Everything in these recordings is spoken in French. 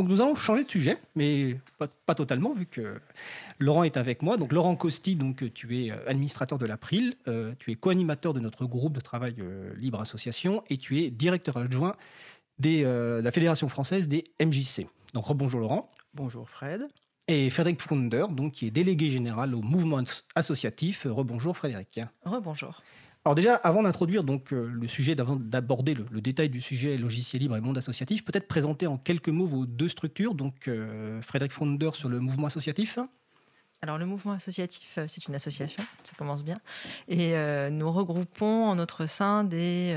Donc nous allons changer de sujet, mais pas, totalement, vu que Laurent est avec moi. Donc Laurent Costi, donc, tu es administrateur de l'April, tu es co-animateur de notre groupe de travail Libre Association et tu es directeur adjoint de la Fédération française des MJC. Donc rebonjour Laurent. Bonjour Fred. Et Frédéric Founder, donc, qui est délégué général au mouvement associatif. Rebonjour Frédéric. Rebonjour. Alors déjà, avant d'introduire donc euh, le sujet, d'aborder le, détail du sujet logiciel libre et monde associatif, peut-être présenter en quelques mots vos deux structures. Donc euh, Frédéric Founder sur le mouvement associatif. Alors le mouvement associatif, euh, c'est une association, ça commence bien, et nous regroupons en notre sein des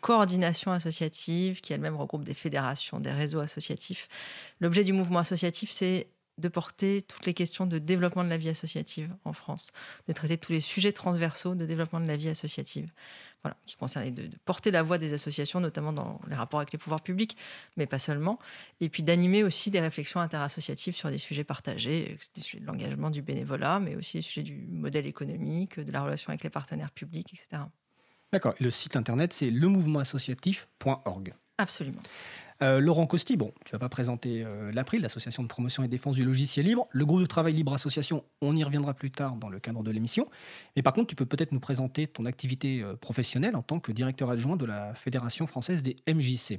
coordinations associatives qui elles-mêmes regroupent des fédérations, des réseaux associatifs. L'objet du mouvement associatif, c'est de porter toutes les questions de développement de la vie associative en France, de traiter tous les sujets transversaux de développement de la vie associative, voilà, qui concernent de, de, porter la voix des associations, notamment dans les rapports avec les pouvoirs publics, mais pas seulement, et puis d'animer aussi des réflexions interassociatives sur des sujets partagés, des sujets de l'engagement, du bénévolat, mais aussi des sujets du modèle économique, de la relation avec les partenaires publics, etc. D'accord. Le site internet, c'est lemouvementassociatif.org. Absolument. Euh, Laurent Costi, bon, tu vas pas présenter euh, l'April, l'association de promotion et défense du logiciel libre. Le groupe de travail Libre Association, on y reviendra plus tard dans le cadre de l'émission. Mais par contre, tu peux peut-être nous présenter ton activité euh, professionnelle en tant que directeur adjoint de la Fédération française des MJC.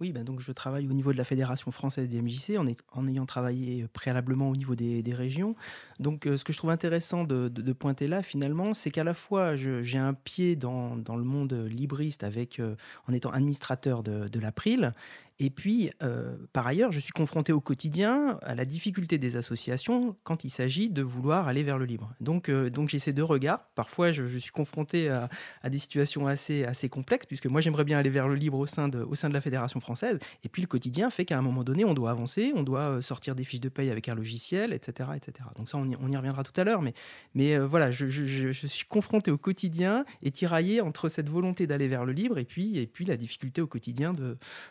Oui, ben donc je travaille au niveau de la Fédération française des MJC en, ayant travaillé préalablement au niveau des, régions. Donc ce que je trouve intéressant de, pointer là finalement, c'est qu'à la fois j'ai un pied dans, le monde libriste avec, en étant administrateur de l'April et puis, euh, par ailleurs, je suis confronté au quotidien à la difficulté des associations quand il s'agit de vouloir aller vers le libre. Donc, euh, donc j'ai ces deux regards. Parfois, je, suis confronté à, des situations assez, assez complexes, puisque moi, j'aimerais bien aller vers le libre au sein, de, au sein de la Fédération française. Et puis, le quotidien fait qu'à un moment donné, on doit avancer, on doit euh, sortir des fiches de paye avec un logiciel, etc. etc. Donc ça, on y, reviendra tout à l'heure. Mais, mais voilà, je, je, je, suis confronté au quotidien et tiraillé entre cette volonté d'aller vers le libre et puis, et puis la difficulté au quotidien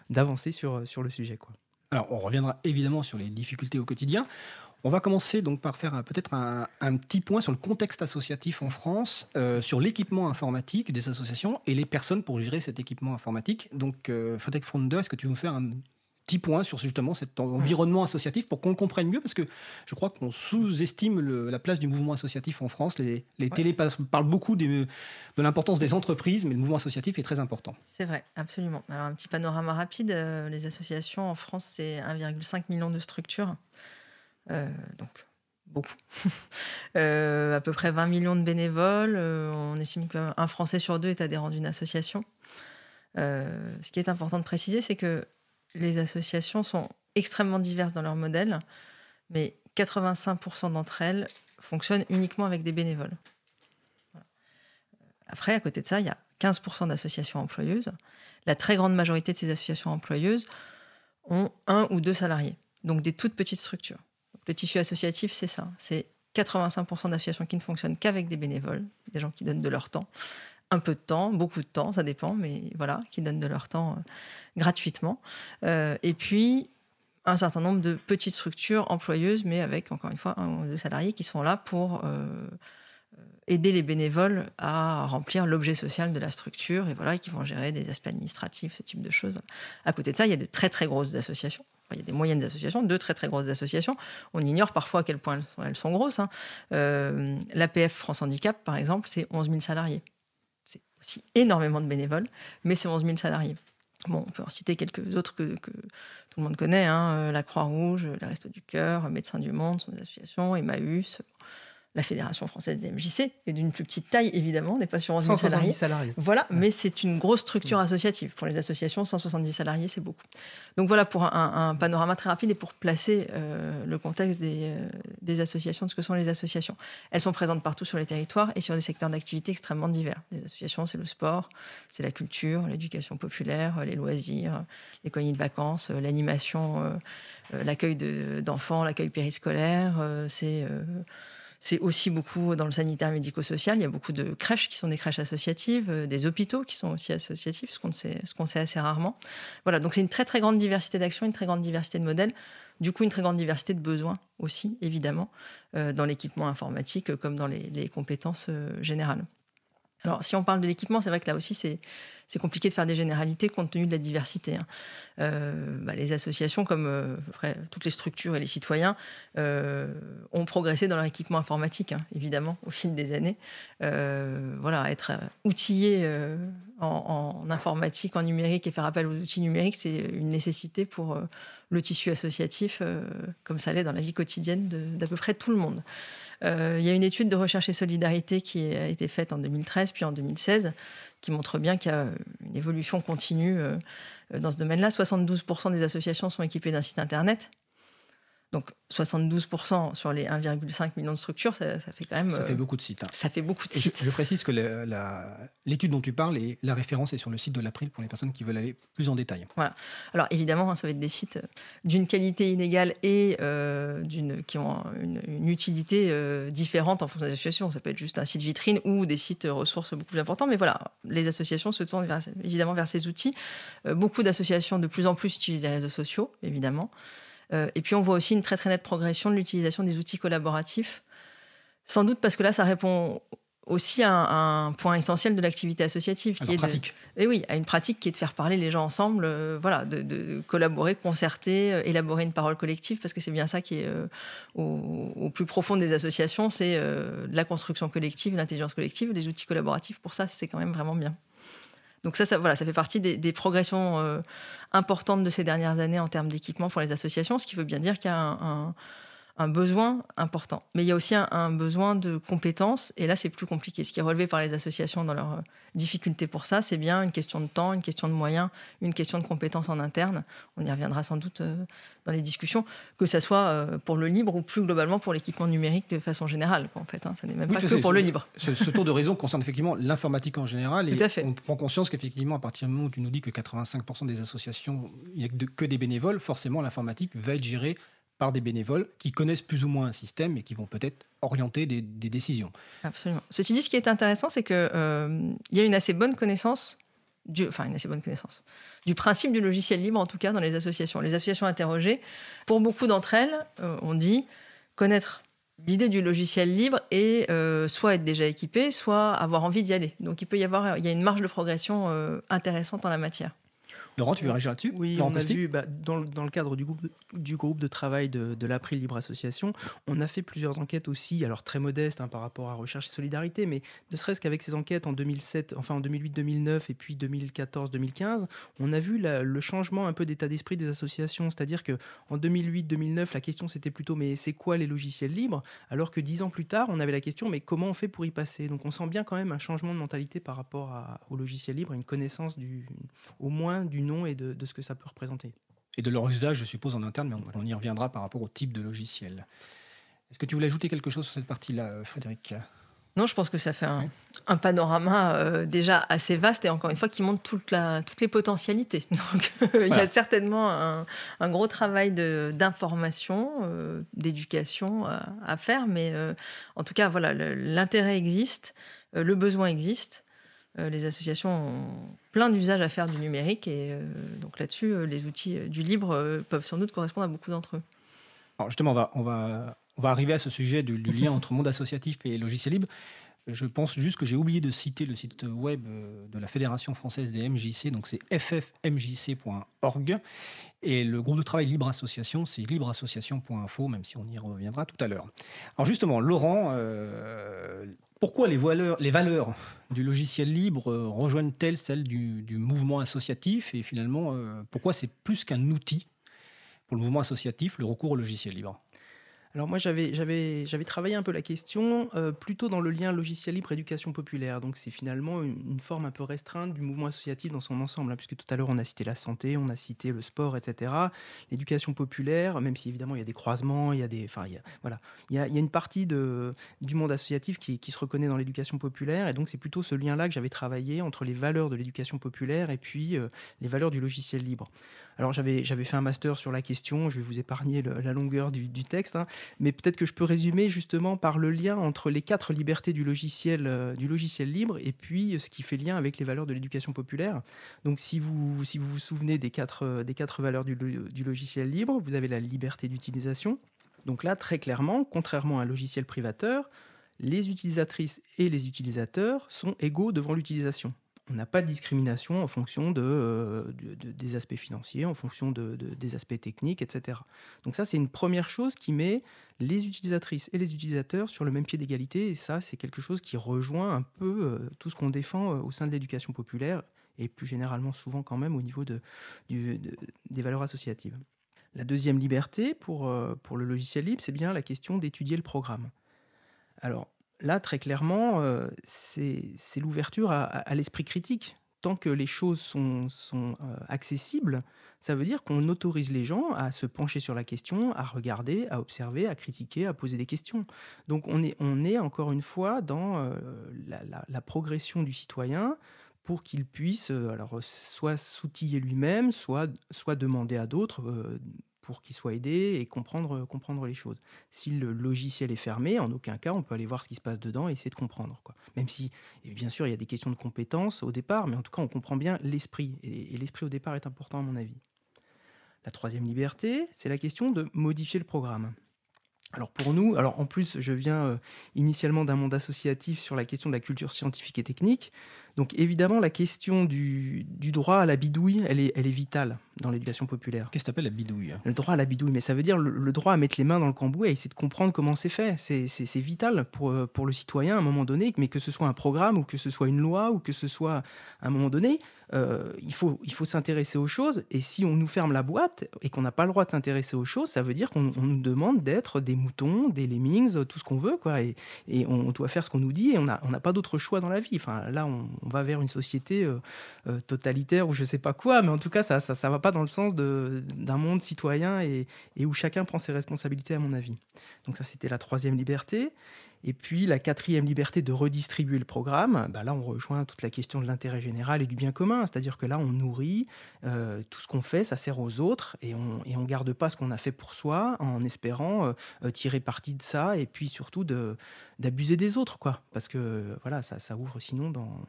d'avancer sur, sur le sujet. Alors, on reviendra évidemment sur les difficultés au quotidien. On va commencer donc par faire peut-être un, petit point sur le contexte associatif en France, euh, sur l'équipement informatique des associations et les personnes pour gérer cet équipement informatique. Donc, euh, Frédéric Founder, est-ce que tu veux faire un petit point sur justement cet environnement associatif pour qu'on le comprenne mieux, parce que je crois qu'on sous-estime la place du mouvement associatif en France. Les, les télés parlent beaucoup de l'importance des entreprises, mais le mouvement associatif est très important. C'est vrai, absolument. Alors un petit panorama rapide, euh, les associations en France, c'est 1,5 million de structures. Euh, donc beaucoup. Euh, à peu près 20 millions de bénévoles. on estime qu'un Français sur deux est adhérent d'une association. ce qui est important de préciser, c'est que les associations sont extrêmement diverses dans leur modèle, mais 85% d'entre elles fonctionnent uniquement avec des bénévoles. Après, à côté de ça, il y a 15% d'associations employeuses. La très grande majorité de ces associations employeuses ont un ou deux salariés, donc des toutes petites structures. Le tissu associatif, c'est ça. C'est 85% d'associations qui ne fonctionnent qu'avec des bénévoles, des gens qui donnent de leur temps, un peu de temps, beaucoup de temps, ça dépend, mais voilà, qui donnent de leur temps euh, gratuitement. Euh, et puis, un certain nombre de petites structures employeuses, mais avec, encore une fois, un ou deux salariés qui sont là pour euh, aider les bénévoles à remplir l'objet social de la structure et voilà, qui vont gérer des aspects administratifs, ce type de choses. À côté de ça, il y a de très très grosses associations. Il y a des moyennes associations, deux très très grosses associations. On ignore parfois à quel point elles sont, grosses. Hein. L'APF France Handicap, par exemple, c'est 11 000 salariés aussi énormément de bénévoles, mais c'est 11 000 salariés. Bon, on peut en citer quelques autres que, tout le monde connaît, hein, euh, la Croix-Rouge, les Restos du Cœur, Médecins du Monde, son association, Emmaüs, la Fédération française des MJC est d'une plus petite taille, évidemment, n'est pas sur 11 salariés. salariés. Voilà, mais c'est une grosse structure associative. Pour les associations, 170 salariés, c'est beaucoup. Donc voilà pour un, panorama très rapide et pour placer euh, le contexte des, euh, des, associations, de ce que sont les associations. Elles sont présentes partout sur les territoires et sur des secteurs d'activité extrêmement divers. Les associations, c'est le sport, c'est la culture, l'éducation populaire, les loisirs, les colonies de vacances, euh, l'animation, l'accueil d'enfants, l'accueil périscolaire, c'est c'est aussi beaucoup dans le sanitaire médico-social. Il y a beaucoup de crèches qui sont des crèches associatives, euh, des hôpitaux qui sont aussi associatifs, ce qu'on sait, assez rarement. Voilà, donc c'est une très très grande diversité d'actions, une très grande diversité de modèles. Du coup, une très grande diversité de besoins aussi, évidemment, euh, dans l'équipement informatique comme dans les, compétences euh, générales. Alors, si on parle de l'équipement, c'est vrai que là aussi, c'est compliqué de faire des généralités compte tenu de la diversité. Hein. Euh, bah, les associations, comme euh, toutes les structures et les citoyens, euh, ont progressé dans leur équipement informatique, hein, évidemment, au fil des années. voilà, être outillé en, informatique, en numérique et faire appel aux outils numériques, c'est une nécessité pour le tissu associatif, comme ça l'est dans la vie quotidienne d'à peu près tout le monde. Il y a une étude de recherche et solidarité qui a été faite en 2013 puis en 2016 qui montre bien qu'il y a une évolution continue euh, dans ce domaine-là. 72% des associations sont équipées d'un site Internet. Donc 72% sur les 1,5 million de structures, ça, fait quand même. Ça fait euh, beaucoup de sites. Hein. Ça fait beaucoup de sites. Je, précise que l'étude dont tu parles, et la référence est sur le site de l'April pour les personnes qui veulent aller plus en détail. Voilà. Alors évidemment, hein, ça va être des sites euh, d'une qualité inégale et euh, qui ont une, utilité différente en fonction des associations. Ça peut être juste un site vitrine ou des sites ressources beaucoup plus importants. Mais voilà, les associations se tournent évidemment vers ces outils. beaucoup d'associations de plus en plus utilisent les réseaux sociaux, évidemment. Euh, et puis on voit aussi une très très nette progression de l'utilisation des outils collaboratifs, sans doute parce que là ça répond aussi à un, point essentiel de l'activité associative, qui est pratique. et oui, à une pratique qui est de faire parler les gens ensemble, euh, voilà, de, collaborer, concerter, euh, élaborer une parole collective, parce que c'est bien ça qui est au, plus profond des associations, c'est la construction collective, l'intelligence collective, les outils collaboratifs. Pour ça, c'est quand même vraiment bien. Donc ça, ça, voilà, ça fait partie des, progressions euh, importantes de ces dernières années en termes d'équipement pour les associations, ce qui veut bien dire qu'il y a un, un besoin important. Mais il y a aussi un, besoin de compétences, et là c'est plus compliqué. Ce qui est relevé par les associations dans leurs euh, difficultés pour ça, c'est bien une question de temps, une question de moyens, une question de compétences en interne. On y reviendra sans doute euh, dans les discussions, que ce soit euh, pour le libre ou plus globalement pour l'équipement numérique de façon générale. En fait, hein. ça n'est même pas que pour le libre. Ce, tour de raison concerne effectivement l'informatique en général, et on prend conscience qu'effectivement, à partir du moment où tu nous dis que 85% des associations, il n'y a que des bénévoles, forcément l'informatique va être gérée par des bénévoles qui connaissent plus ou moins un système et qui vont peut-être orienter des, décisions. Absolument. Ceci dit, ce qui est intéressant, c'est qu'il euh, y a une assez bonne connaissance, du, enfin une assez bonne connaissance, du principe du logiciel libre, en tout cas dans les associations. Les associations interrogées, pour beaucoup d'entre elles, euh, on dit connaître l'idée du logiciel libre et euh, soit être déjà équipé, soit avoir envie d'y aller. Donc il peut y avoir, il y a une marge de progression intéressante en la matière. Laurent, tu veux réagir là-dessus Oui, on a vu, bah, dans, dans, le cadre du groupe de, du groupe de travail de, de l'April Libre Association, on a fait plusieurs enquêtes aussi, alors très modestes hein, par rapport à Recherche et Solidarité, mais ne serait-ce qu'avec ces enquêtes en 2007, enfin en 2008-2009 et puis 2014-2015, on a vu le changement un peu d'état d'esprit des associations. C'est-à-dire que en 2008-2009, la question c'était plutôt mais c'est quoi les logiciels libres? Alors que dix ans plus tard, on avait la question mais comment on fait pour y passer? Donc on sent bien quand même un changement de mentalité par rapport à, au logiciel libre, une connaissance du, au moins du nom et de, ce que ça peut représenter. Et de leur usage, je suppose, en interne, mais on, y reviendra par rapport au type de logiciel. Est-ce que tu voulais ajouter quelque chose sur cette partie-là, euh, Frédéric? Non, je pense que ça fait un, panorama euh, déjà assez vaste et encore une fois qui montre toute la, toutes les potentialités. Donc il y a certainement un, gros travail d'information, euh, d'éducation à, faire, mais en tout cas, voilà, l'intérêt existe, le besoin existe. Euh, les associations ont plein d'usages à faire du numérique et euh, donc là-dessus, euh, les outils du libre peuvent sans doute correspondre à beaucoup d'entre eux. Alors justement, on va, on va, on va arriver à ce sujet du, lien entre monde associatif et logiciel libre. Je pense juste que j'ai oublié de citer le site web de la Fédération française des MJC, donc c'est ffmjc.org. Et le groupe de travail Libre Association, c'est libreassociation.info, même si on y reviendra tout à l'heure. Alors justement, Laurent, pourquoi les valeurs, du logiciel libre euh, rejoignent-elles celles du, mouvement associatif? Et finalement, euh, pourquoi c'est plus qu'un outil pour le mouvement associatif, le recours au logiciel libre? Alors moi, j'avais, travaillé un peu la question euh, plutôt dans le lien logiciel libre éducation populaire. Donc c'est finalement une, forme un peu restreinte du mouvement associatif dans son ensemble, hein, puisque tout à l'heure on a cité la santé, on a cité le sport, etc. L'éducation populaire, même si évidemment il y a des croisements, il y a des, enfin il y a, voilà, il y a, il y a une partie de, du monde associatif qui, qui se reconnaît dans l'éducation populaire, et donc c'est plutôt ce lien-là que j'avais travaillé entre les valeurs de l'éducation populaire et puis euh, les valeurs du logiciel libre. Alors j'avais, fait un master sur la question, je vais vous épargner la longueur du, texte, hein, mais peut-être que je peux résumer justement par le lien entre les quatre libertés du logiciel, euh, libre et puis ce qui fait lien avec les valeurs de l'éducation populaire. Donc si vous, vous souvenez des quatre, euh, des quatre valeurs du, du logiciel libre, vous avez la liberté d'utilisation. Donc là, très clairement, contrairement à un logiciel privateur, les utilisatrices et les utilisateurs sont égaux devant l'utilisation. On n'a pas de discrimination en fonction de, euh, des aspects financiers, en fonction de, des aspects techniques, etc. Donc ça, c'est une première chose qui met les utilisatrices et les utilisateurs sur le même pied d'égalité. Et ça, c'est quelque chose qui rejoint un peu euh, tout ce qu'on défend euh, au sein de l'éducation populaire et plus généralement souvent quand même au niveau de, des valeurs associatives. La deuxième liberté pour, pour le logiciel libre, c'est bien la question d'étudier le programme. Alors, là, très clairement, euh, c'est l'ouverture à, l'esprit critique. Tant que les choses sont, euh, accessibles, ça veut dire qu'on autorise les gens à se pencher sur la question, à regarder, à observer, à critiquer, à poser des questions. Donc on est, encore une fois dans euh, la, progression du citoyen pour qu'il puisse alors, soit s'outiller lui-même, soit demander à d'autres pour qu'il soit aidé et comprendre, les choses. Si le logiciel est fermé, en aucun cas, on peut aller voir ce qui se passe dedans et essayer de comprendre. Même si, bien sûr, il y a des questions de compétences au départ, mais en tout cas, on comprend bien l'esprit. Et l'esprit au départ est important à mon avis. La troisième liberté, c'est la question de modifier le programme. Alors pour nous, alors en plus, je viens euh, initialement d'un monde associatif sur la question de la culture scientifique et technique. Donc évidemment, la question du, droit à la bidouille, elle est, elle est vitale dans l'éducation populaire. Qu'est-ce que tu appelles la bidouille? Le droit à la bidouille, mais ça veut dire le, droit à mettre les mains dans le cambouis et essayer de comprendre comment c'est fait. C'est vital pour, euh, pour le citoyen à un moment donné, mais que ce soit un programme ou que ce soit une loi ou que ce soit à un moment donné, euh, il faut, il faut s'intéresser aux choses. Et si on nous ferme la boîte et qu'on n'a pas le droit de s'intéresser aux choses, ça veut dire qu'on nous demande d'être des moutons, des lemmings, tout ce qu'on veut, quoi. Et, on doit faire ce qu'on nous dit et on n'a on pas d'autre choix dans la vie. Enfin, là, on, va vers une société euh, euh, totalitaire ou je sais pas quoi, mais en tout cas, ça ça, ça va pas dans le sens d'un monde citoyen et, et, où chacun prend ses responsabilités, à mon avis. Donc ça, c'était la troisième liberté. Et puis la quatrième liberté de redistribuer le programme, bah là on rejoint toute la question de l'intérêt général et du bien commun, c'est-à-dire que là on nourrit euh, tout ce qu'on fait, ça sert aux autres et on et on garde pas ce qu'on a fait pour soi en espérant euh, euh, tirer parti de ça et puis surtout d'abuser des autres quoi, parce que voilà ça, ça ouvre sinon dans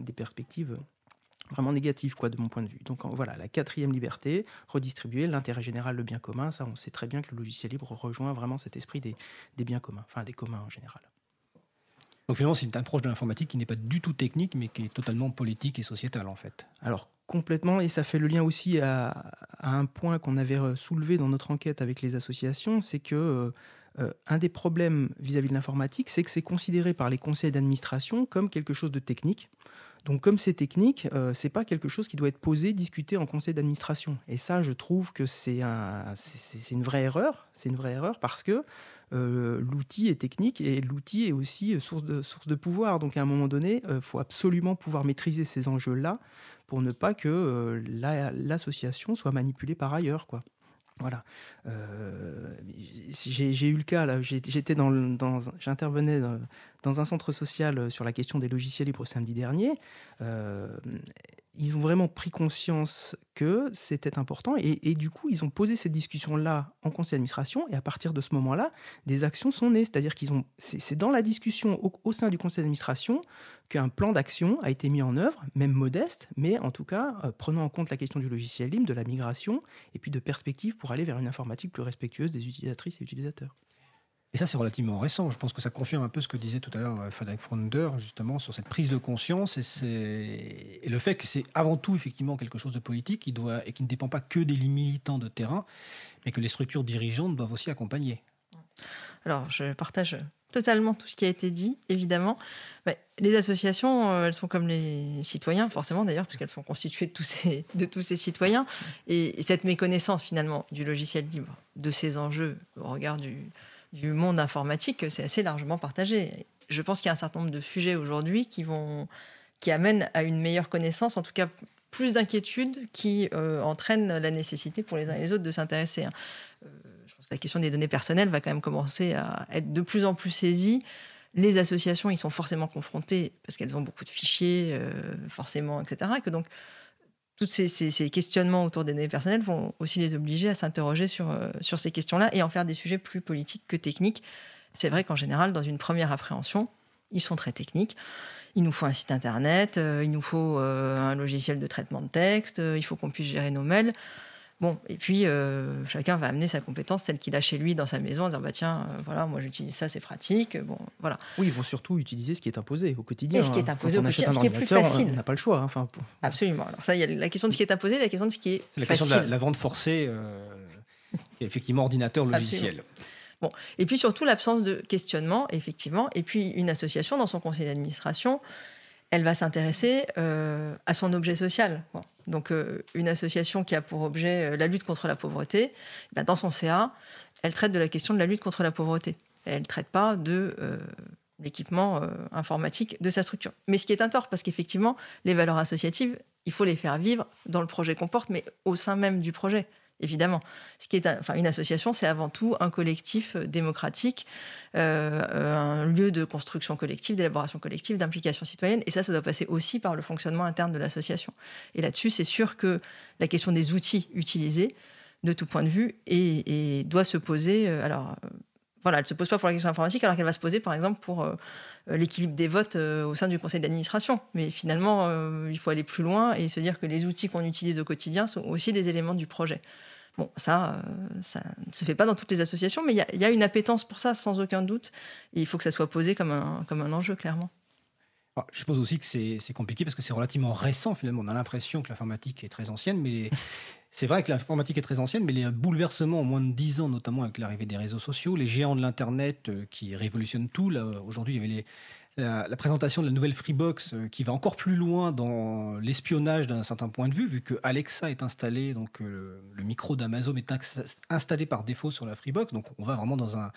des perspectives vraiment négatif, quoi, de mon point de vue. Donc voilà, la quatrième liberté, redistribuer l'intérêt général, le bien commun, ça on sait très bien que le logiciel libre rejoint vraiment cet esprit des, des biens communs, enfin des communs en général. Donc finalement, c'est une approche de l'informatique qui n'est pas du tout technique, mais qui est totalement politique et sociétale en fait. Alors complètement, et ça fait le lien aussi à, à un point qu'on avait euh, soulevé dans notre enquête avec les associations, c'est que euh, euh, un des problèmes vis-à-vis -vis de l'informatique, c'est que c'est considéré par les conseils d'administration comme quelque chose de technique. Donc comme c'est technique, euh, c'est pas quelque chose qui doit être posé, discuté en conseil d'administration. Et ça, je trouve que c'est un, une vraie erreur. C'est une vraie erreur parce que euh, l'outil est technique et l'outil est aussi source de, source de pouvoir. Donc à un moment donné, il euh, faut absolument pouvoir maîtriser ces enjeux-là pour ne pas que l'association soit manipulée par ailleurs, quoi. Voilà. Euh, j'ai eu le cas, j'étais dans, j'intervenais dans, un centre social sur la question des logiciels libres samedi dernier. Euh, ils ont vraiment pris conscience que c'était important et, du coup, ils ont posé cette discussion-là en conseil d'administration et à partir de ce moment-là, des actions sont nées. C'est-à-dire qu'ils ont, c'est dans la discussion au, sein du conseil d'administration qu'un plan d'action a été mis en œuvre, même modeste, mais en tout cas euh, prenant en compte la question du logiciel libre, de la migration et puis de perspectives pour aller vers une informatique plus respectueuse des utilisatrices et utilisateurs. Et ça, c'est relativement récent. Je pense que ça confirme un peu ce que disait tout à l'heure euh, Frédéric Fronder, justement, sur cette prise de conscience et, et le fait que c'est avant tout, effectivement, quelque chose de politique qui doit, et qui ne dépend pas que des militants de terrain, mais que les structures dirigeantes doivent aussi accompagner. Alors, je partage totalement tout ce qui a été dit, évidemment. les associations, euh, elles sont comme les citoyens, forcément d'ailleurs, puisqu'elles sont constituées de tous, ces, de tous ces citoyens. Et, cette méconnaissance, finalement, du logiciel libre, de ses enjeux au regard du, du monde informatique, c'est assez largement partagé. Je pense qu'il y a un certain nombre de sujets aujourd'hui qui amènent à une meilleure connaissance, en tout cas plus d'inquiétudes qui euh, entraînent la nécessité pour les uns et les autres de s'intéresser. Hein. Euh, je pense que la question des données personnelles va quand même commencer à être de plus en plus saisie. Les associations y sont forcément confrontées parce qu'elles ont beaucoup de fichiers, euh, forcément, etc. donc tous ces, questionnements autour des données personnelles vont aussi les obliger à s'interroger sur, euh, sur ces questions-là et en faire des sujets plus politiques que techniques. C'est vrai qu'en général, dans une première appréhension, ils sont très techniques. Il nous faut un site internet, euh, il nous faut euh, un logiciel de traitement de texte, il faut qu'on puisse gérer nos mails. Bon, et puis euh, chacun va amener sa compétence, celle qu'il a chez lui dans sa maison, en disant bah tiens, euh, voilà, moi j'utilise ça, c'est pratique. Bon, voilà. Oui, ils vont surtout utiliser ce qui est imposé au quotidien. Et ce qui est hein. imposé au quotidien, ce qui est plus facile. On n'a pas le choix. hein. Enfin, pour- Absolument. Alors ça, il y a la question de ce qui est imposé, la question de ce qui est C'est la facile. question de la, la vente forcée, euh, qui est effectivement ordinateur logiciel. Et puis surtout l'absence de questionnement, effectivement. Et puis une association dans son conseil d'administration, elle va s'intéresser euh, à son objet social. Donc euh, une association qui a pour objet euh, la lutte contre la pauvreté, ben, dans son CA, elle traite de la question de la lutte contre la pauvreté. Elle ne traite pas de l'équipement informatique de sa structure. Mais ce qui est un tort, parce qu'effectivement, les valeurs associatives, il faut les faire vivre dans le projet qu'on porte, mais au sein même du projet évidemment. Ce qui est, enfin, une association, c'est avant tout un collectif euh, démocratique, euh, euh, un lieu de construction collective, d'élaboration collective, d'implication citoyenne. Et ça, ça doit passer aussi par le fonctionnement interne de l'association. Et là-dessus, c'est sûr que la question des outils utilisés, de tout point de vue, et, doit se poser. alors, voilà, elle se pose pas pour la question informatique, alors qu'elle va se poser, par exemple, pour euh, l'équilibre des votes euh, au sein du conseil d'administration. Mais finalement, euh, il faut aller plus loin et se dire que les outils qu'on utilise au quotidien sont aussi des éléments du projet. Bon, ça, ça ne se fait pas dans toutes les associations, mais il y a- une appétence pour ça, sans aucun doute. Et il faut que ça soit posé comme un, comme un enjeu, clairement. Alors, je suppose aussi que c'est compliqué parce que c'est relativement récent finalement. On a l'impression que l'informatique est très ancienne, mais c'est vrai que l'informatique est très ancienne, mais les bouleversements en moins de 10 ans, notamment avec l'arrivée des réseaux sociaux, les géants de l'Internet euh, qui révolutionnent tout. Aujourd'hui, il y avait la, présentation de la nouvelle Freebox euh, qui va encore plus loin dans l'espionnage d'un certain point de vue, vu que Alexa est installé, donc euh, le micro d'Amazon est installé par défaut sur la Freebox. Donc on va vraiment dans un,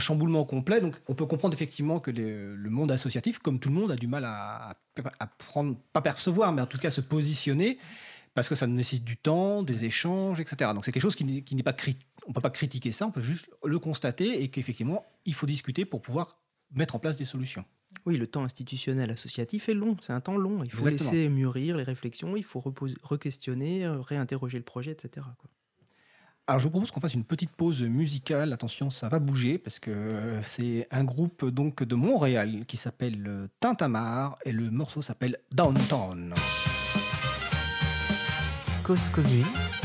chamboulement complet. Donc on peut comprendre effectivement que le monde associatif, comme tout le monde, a du mal à, à prendre, pas percevoir, mais en tout cas se positionner, parce que ça nécessite du temps, des échanges, etc. Donc c'est quelque chose qui n'est pas on peut pas critiquer ça, on peut juste le constater et qu'effectivement il faut discuter pour pouvoir mettre en place des solutions. Oui, le temps institutionnel associatif est long, c'est un temps long. Il faut Exactement. laisser mûrir les réflexions, il faut re-questionner, euh, réinterroger le projet, etc. quoi. Alors je vous propose qu'on fasse une petite pause musicale. Attention, ça va bouger parce que euh, c'est un groupe donc de Montréal qui s'appelle euh, Tintamarre et le morceau s'appelle Downtown. Cause commune.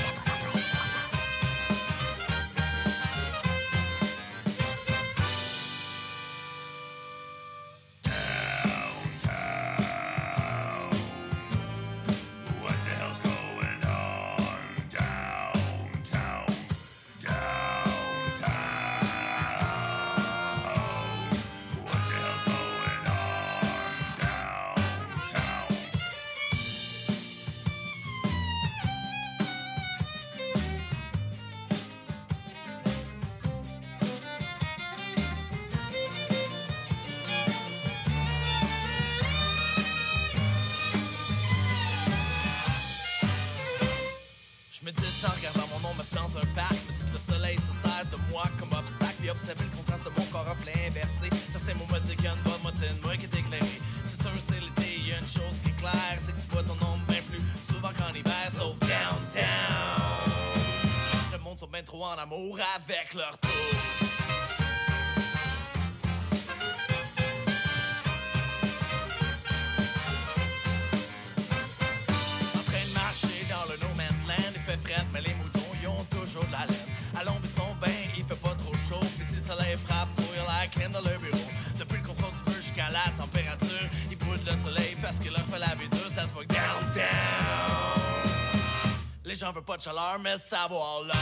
Les gens veulent pas de chaleur, mais ça va l'air.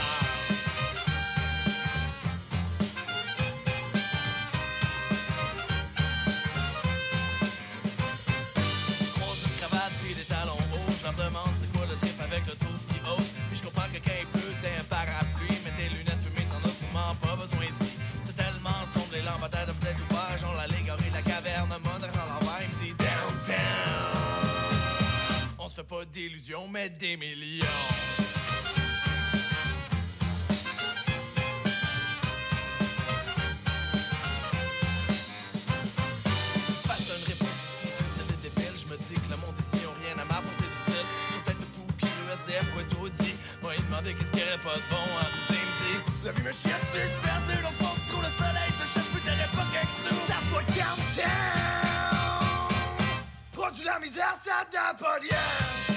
Je croise une cravate puis des talons hauts. Je leur demande c'est quoi le trip avec le taux si haut. Puis je comprends que quand il t'es un parapluie. Mais tes lunettes fumées, t'en as sûrement pas besoin ici. C'est tellement sombre, les lampadaires de fenêtres ouvertes. Genre l'allégorie, la caverne, moderne à l'envers. Ils me disent downtown. On se fait pas d'illusions, mais des millions. Ça donne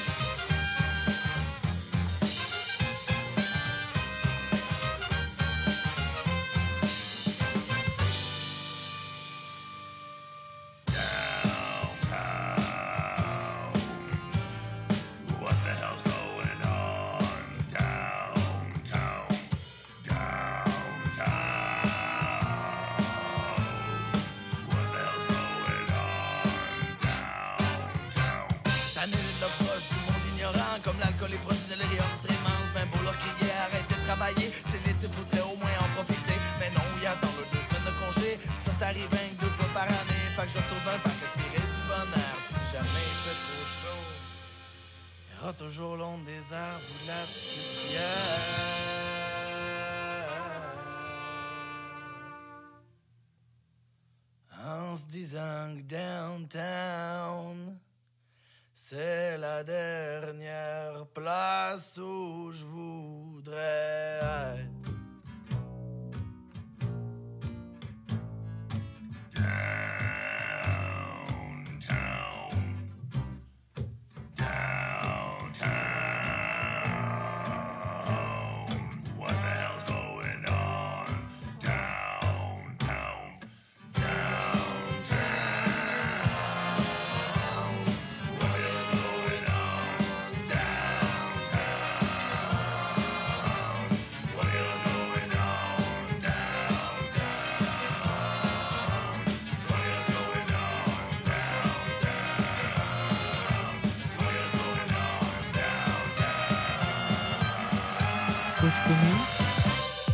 En se disant que downtown, c'est la dernière place où je voudrais.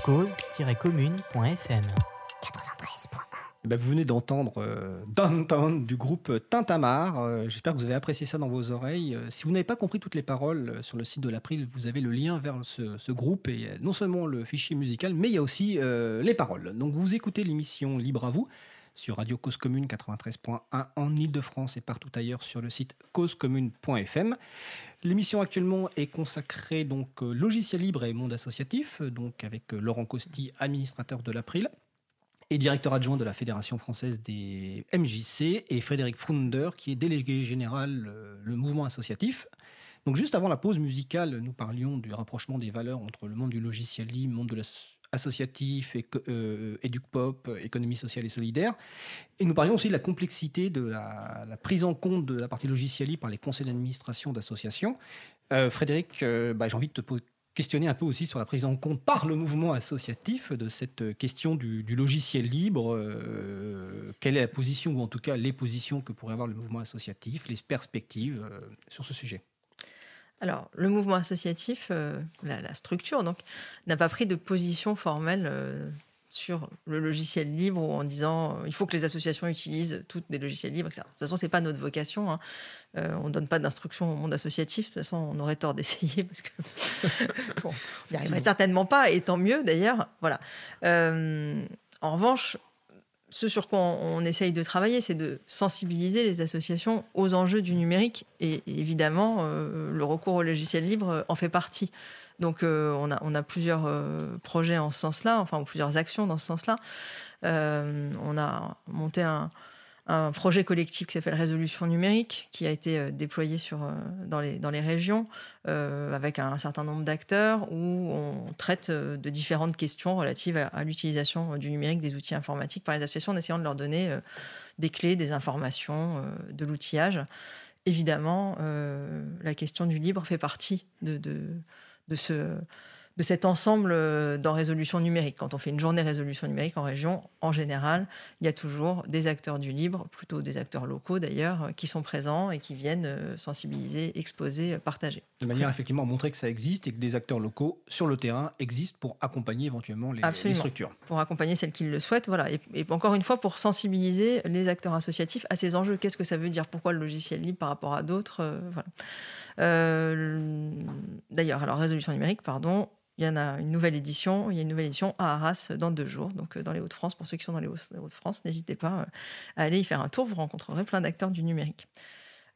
cause-commune.fm. Ben, vous venez d'entendre euh, Downtown du groupe Tintamar. Euh, J'espère que vous avez apprécié ça dans vos oreilles. Euh, si vous n'avez pas compris toutes les paroles euh, sur le site de l'April, vous avez le lien vers ce, ce groupe et euh, non seulement le fichier musical, mais il y a aussi les paroles. Donc vous écoutez l'émission Libre à vous sur Radio Cause Commune 93.1 en Ile-de-France et partout ailleurs sur le site causecommune.fm. L'émission actuellement est consacrée donc euh, logiciel libre et monde associatif, euh, donc avec euh, Laurent Costi, administrateur de l'April et directeur adjoint de la Fédération française des MJC, et Frédéric Frunder, qui est délégué général le mouvement associatif. Donc juste avant la pause musicale, nous parlions du rapprochement des valeurs entre le monde du logiciel libre, le monde de l'associatif, éco- euh, éduc-pop, économie sociale et solidaire. Et nous parlions aussi de la complexité de la, prise en compte de la partie logiciel libre par les conseils d'administration d'associations. Euh, Frédéric, euh, bah, j'ai envie de te questionner un peu aussi sur la prise en compte par le mouvement associatif de cette question du, logiciel libre. euh, quelle est la position, ou en tout cas les positions que pourrait avoir le mouvement associatif, les perspectives euh, sur ce sujet? Alors, le mouvement associatif, euh, la, la structure, donc, n'a pas pris de position formelle euh, sur le logiciel libre ou en disant euh, il faut que les associations utilisent toutes des logiciels libres, etc. De toute façon, c'est pas notre vocation. hein. On ne donne pas d'instruction au monde associatif. De toute façon, on aurait tort d'essayer parce que bon, on n'y arriverait certainement pas, et tant mieux d'ailleurs. Voilà. En revanche, ce sur quoi on, essaye de travailler, c'est de sensibiliser les associations aux enjeux du numérique. Et, évidemment, euh, le recours au logiciel libre en fait partie. Donc, euh, on, a, plusieurs euh, projets en ce sens-là, enfin, plusieurs actions dans ce sens-là. On a monté un, un projet collectif qui s'appelle Résolution numérique, qui a été euh, déployé sur, euh, dans, les, dans les régions euh, avec un, certain nombre d'acteurs où on traite de différentes questions relatives à, l'utilisation du numérique, des outils informatiques par les associations, en essayant de leur donner des clés, des informations, de l'outillage. Évidemment, la question du libre fait partie de, de, de ce de cet ensemble euh, dans résolution numérique. Quand on fait une journée résolution numérique en région, en général, il y a toujours des acteurs du libre, plutôt des acteurs locaux d'ailleurs, euh, qui sont présents et qui viennent euh, sensibiliser, exposer, partager. De manière effectivement à montrer que ça existe et que des acteurs locaux sur le terrain existent pour accompagner éventuellement les, structures. pour accompagner celles qui le souhaitent. Voilà. Et, et encore une fois, pour sensibiliser les acteurs associatifs à ces enjeux. Qu'est-ce que ça veut dire? Pourquoi le logiciel libre par rapport à d'autres euh, voilà. Euh, D'ailleurs, alors résolution numérique, pardon. Il y en a une nouvelle édition. Il y a une nouvelle édition à Arras dans deux jours, donc euh, dans les Hauts-de-France. Pour ceux qui sont dans les Hauts- Hauts-de-France, n'hésitez pas euh, à aller y faire un tour. Vous rencontrerez plein d'acteurs du numérique.